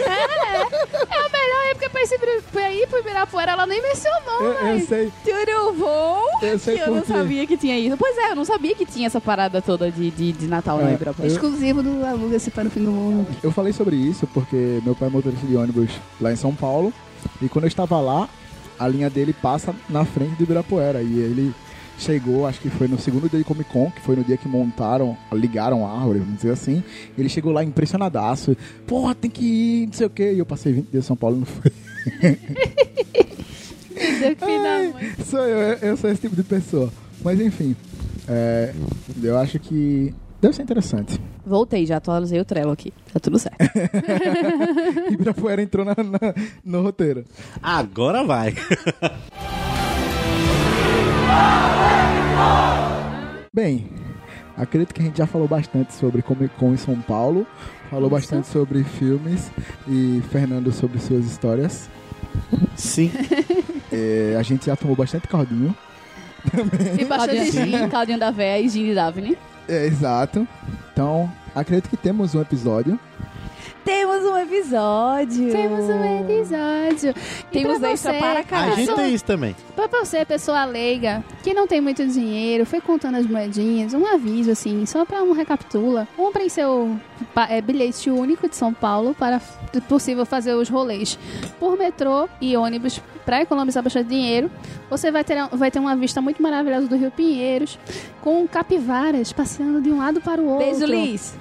É a melhor época pra, esse, pra ir pro Ibirapuera. Ela nem mencionou,
Eu, eu
velho.
sei,
bom?
eu sei
Que eu não
quê.
sabia que tinha isso. Pois é, eu não sabia que tinha essa parada toda de, de, de Natal no
É,
Ibirapuera.
Exclusivo do Aluga-se para o Fim do Mundo.
Eu falei sobre isso porque meu pai é motorista de ônibus lá em São Paulo. E quando eu estava lá, a linha dele passa na frente do Ibirapuera. E ele chegou, acho que foi no segundo dia de Comic Con, que foi no dia que montaram, ligaram a árvore, vamos dizer assim. Ele chegou lá impressionadaço. Porra, tem que ir, não sei o quê. E eu passei 20 dias em São Paulo e não fui.
Mãe.
Sou eu, eu- sou esse tipo de pessoa. Mas enfim, é, eu acho que deve ser interessante.
Voltei, já atualizei o trelo aqui. Tá tudo certo.
Ibirapuera entrou na- na- no roteiro.
Agora vai.
Bem, acredito que a gente já falou bastante sobre Comic Con em São Paulo, falou bastante sobre filmes e Fernando sobre suas histórias.
Sim.
É, a gente já tomou bastante caldinho.
E bastante gin.
Caldinho da Véia e Gin de Daphne.
É, exato. Então, acredito que temos um episódio.
Temos um episódio.
Temos um episódio. E
Temos
pra
extra
você,
para
A
cá.
gente
pessoa-
tem isso também.
Pra você, pessoa leiga, que não tem muito dinheiro, foi contando as moedinhas, um aviso, assim, só pra um recapitula. Comprem seu é, bilhete único de São Paulo para, se possível, fazer os rolês por metrô e ônibus pra economizar bastante dinheiro. Você vai ter, vai ter uma vista muito maravilhosa do Rio Pinheiros, com capivaras passeando de um lado para o outro.
Beijo, Liz.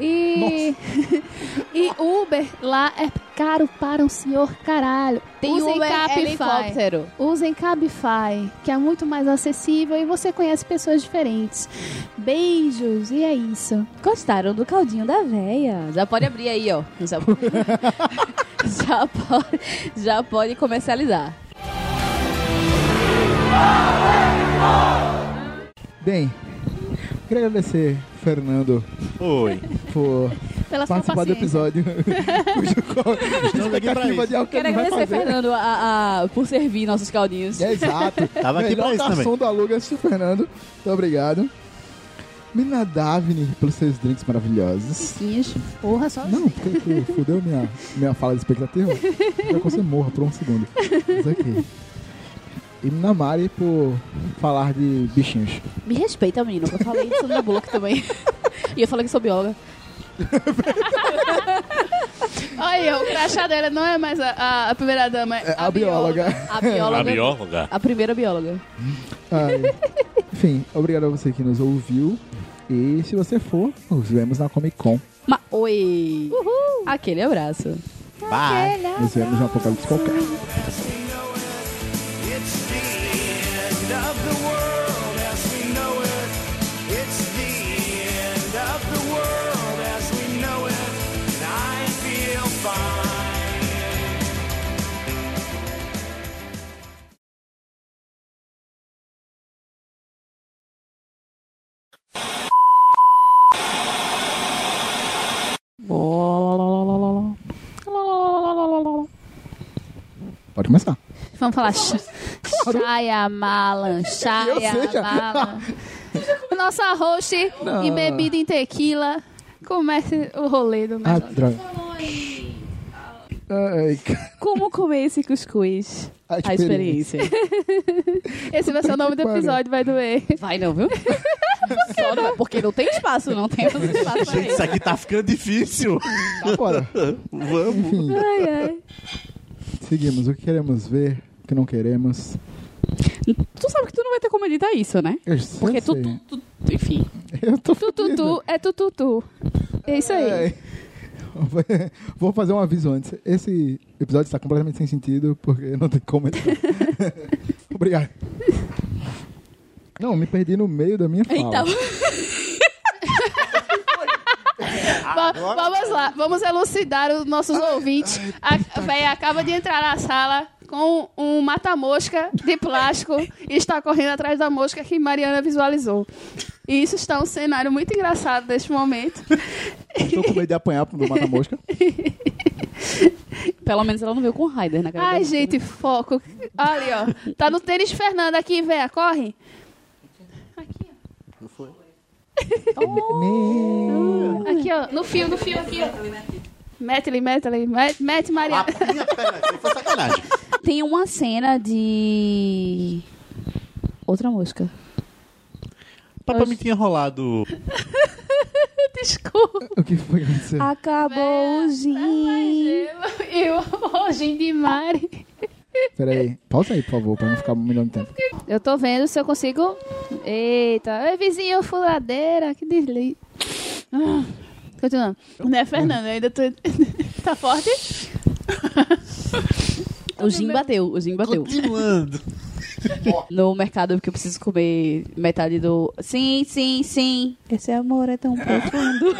E, e Uber lá é caro para um senhor caralho.
Tem
Usem
Uber
Cabify. Usem Cabify, que é muito mais acessível e você conhece pessoas diferentes. Beijos, e é isso.
Gostaram do caldinho da véia? Já pode abrir aí, ó. Já, já, pode, já pode comercializar.
Bem, queria agradecer, Fernando,
Oi.
por
Pela sua
participar do episódio.
Estamos aqui pra isso.
que
Quero agradecer,
fazer.
Fernando, a, a- por servir nossos caldinhos.
É, exato.
Tava aqui
Melhor
pra isso também.
do Alugas, Fernando. Muito obrigado. Mina Davine, pelos seus drinks maravilhosos.
Sim, Porra, só.
Não, porque tu fudeu minha, minha fala de expectativa. Quero que você morra por um segundo. Isso aqui. E Mina Mari por falar de bichinhos.
Me respeita, menino, eu falei isso na boca também. e eu falei que sou bióloga.
Olha, o crachá dela não é mais a, a- a primeira dama, é
É a bióloga.
A bióloga.
A bióloga.
A primeira bióloga.
Ai. Enfim, obrigado a você que nos ouviu. E se você for, nos vemos na Comic Con.
Ma Oi! Uhul! Aquele abraço.
Bye.
Nos vemos no Apocalipse qualquer. Começar.
Vamos falar. Shyamalan,
sei já.
Shyamalan. Nossa host e bebida em tequila. Comece o rolê do
Ah, droga. Cara.
Como comer esse cuscuz?
A
A experiência.
Esse vai ser o nome do episódio, vai doer.
Vai não, viu? Só não, porque não tem espaço, não tem espaço
Gente, isso aqui tá ficando difícil.
Fora.
Vamos.
Ai, ai.
Seguimos. O que queremos ver, o que não queremos.
Tu sabe que tu não vai ter como editar isso, né?
Eu
Porque tu, tu, tu- Enfim.
Eu tô
Tututu é tututu. É isso aí.
Vou fazer um aviso antes. Esse episódio está completamente sem sentido, porque não tem como editar. Obrigado. Não, me perdi no meio da minha fala.
Então,
Va- vamos lá, vamos elucidar os nossos ouvintes. A véia acaba de entrar na sala com um mata-mosca de plástico e está correndo atrás da mosca que Mariana visualizou. E isso está um cenário muito engraçado neste momento.
Estou com medo de apanhar pro mata-mosca.
pelo menos ela não veio com Raider na cara
Ai,
dela.
gente, foco. Ali, ó. Tá no tênis Fernanda aqui, véia. Corre.
Me-
Aqui, ó. No fio, no fio, aqui, ó. Mete Mariana.
Minha perna, isso aí foi sacanagem.
Tem uma cena de. Outra música.
Papai me tinha rolado.
Desculpa.
O que foi que aconteceu?
Acabou o gin.
E o rojinho de Mari.
Peraí, pausa aí, por favor, pra não ficar um milhão de tempo.
Eu tô vendo se eu consigo. Eita, oi vizinho furadeira, que deslize. Ah, Continuando. Não é Fernanda, eu ainda tô. tá forte?
O gin bateu, o gin bateu.
Continuando.
No mercado, porque eu preciso comer metade do. Sim, sim, sim. Esse amor é tão profundo.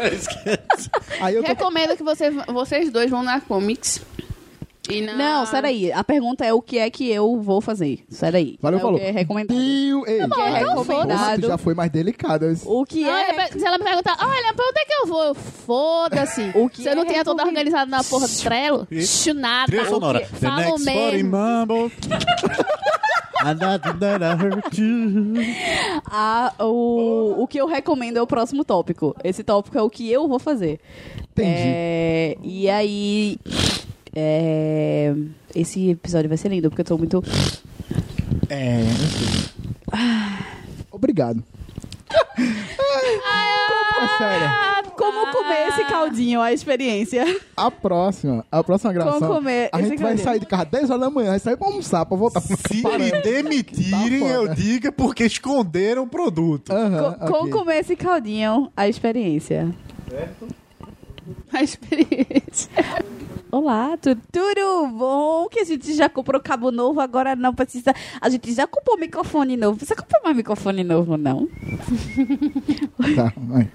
Aí eu tô
Recomendo que você, vocês dois vão na Comics. E na...
Não, sai daí. A pergunta é o que é que eu vou fazer. Sai daí.
Valeu,
é
falou.
O que é recomendado.
Dio, ei,
bom,
ai,
então
porra,
foda-se.
tu já foi mais delicada.
O que
Não,
é.
ela- se ela me perguntar, olha, pra onde é que eu vou? Eu, Foda-se.
O que
Você não
é
tinha tudo
recomendado?
organizado na porra do Trello? Nada.
Trilha sonora. The
Falo
next
mesmo.
mumble.
Ah, o, o que eu recomendo é o próximo tópico. Esse tópico é o que eu vou fazer.
Entendi.
É, e aí. É, esse episódio vai ser lindo, porque eu tô muito.
É, sei. Obrigado. Como é sério?
Ah,
Como comer esse caldinho, a experiência.
A próxima, a próxima gravação,
comer
a gente vai
caldinho.
sair de casa 10 horas da manhã, vai sair pra almoçar, pra voltar pra
Se me demitirem,
Tá foda.
eu diga porque esconderam o produto.
Aham,
Co- Como
ok.
comer esse caldinho, a experiência.
A experiência.
Olá, tu- tudo bom? Que a gente já comprou cabo novo, agora não precisa. A gente já comprou microfone novo. Você comprou mais microfone novo, não?
Tá, vai.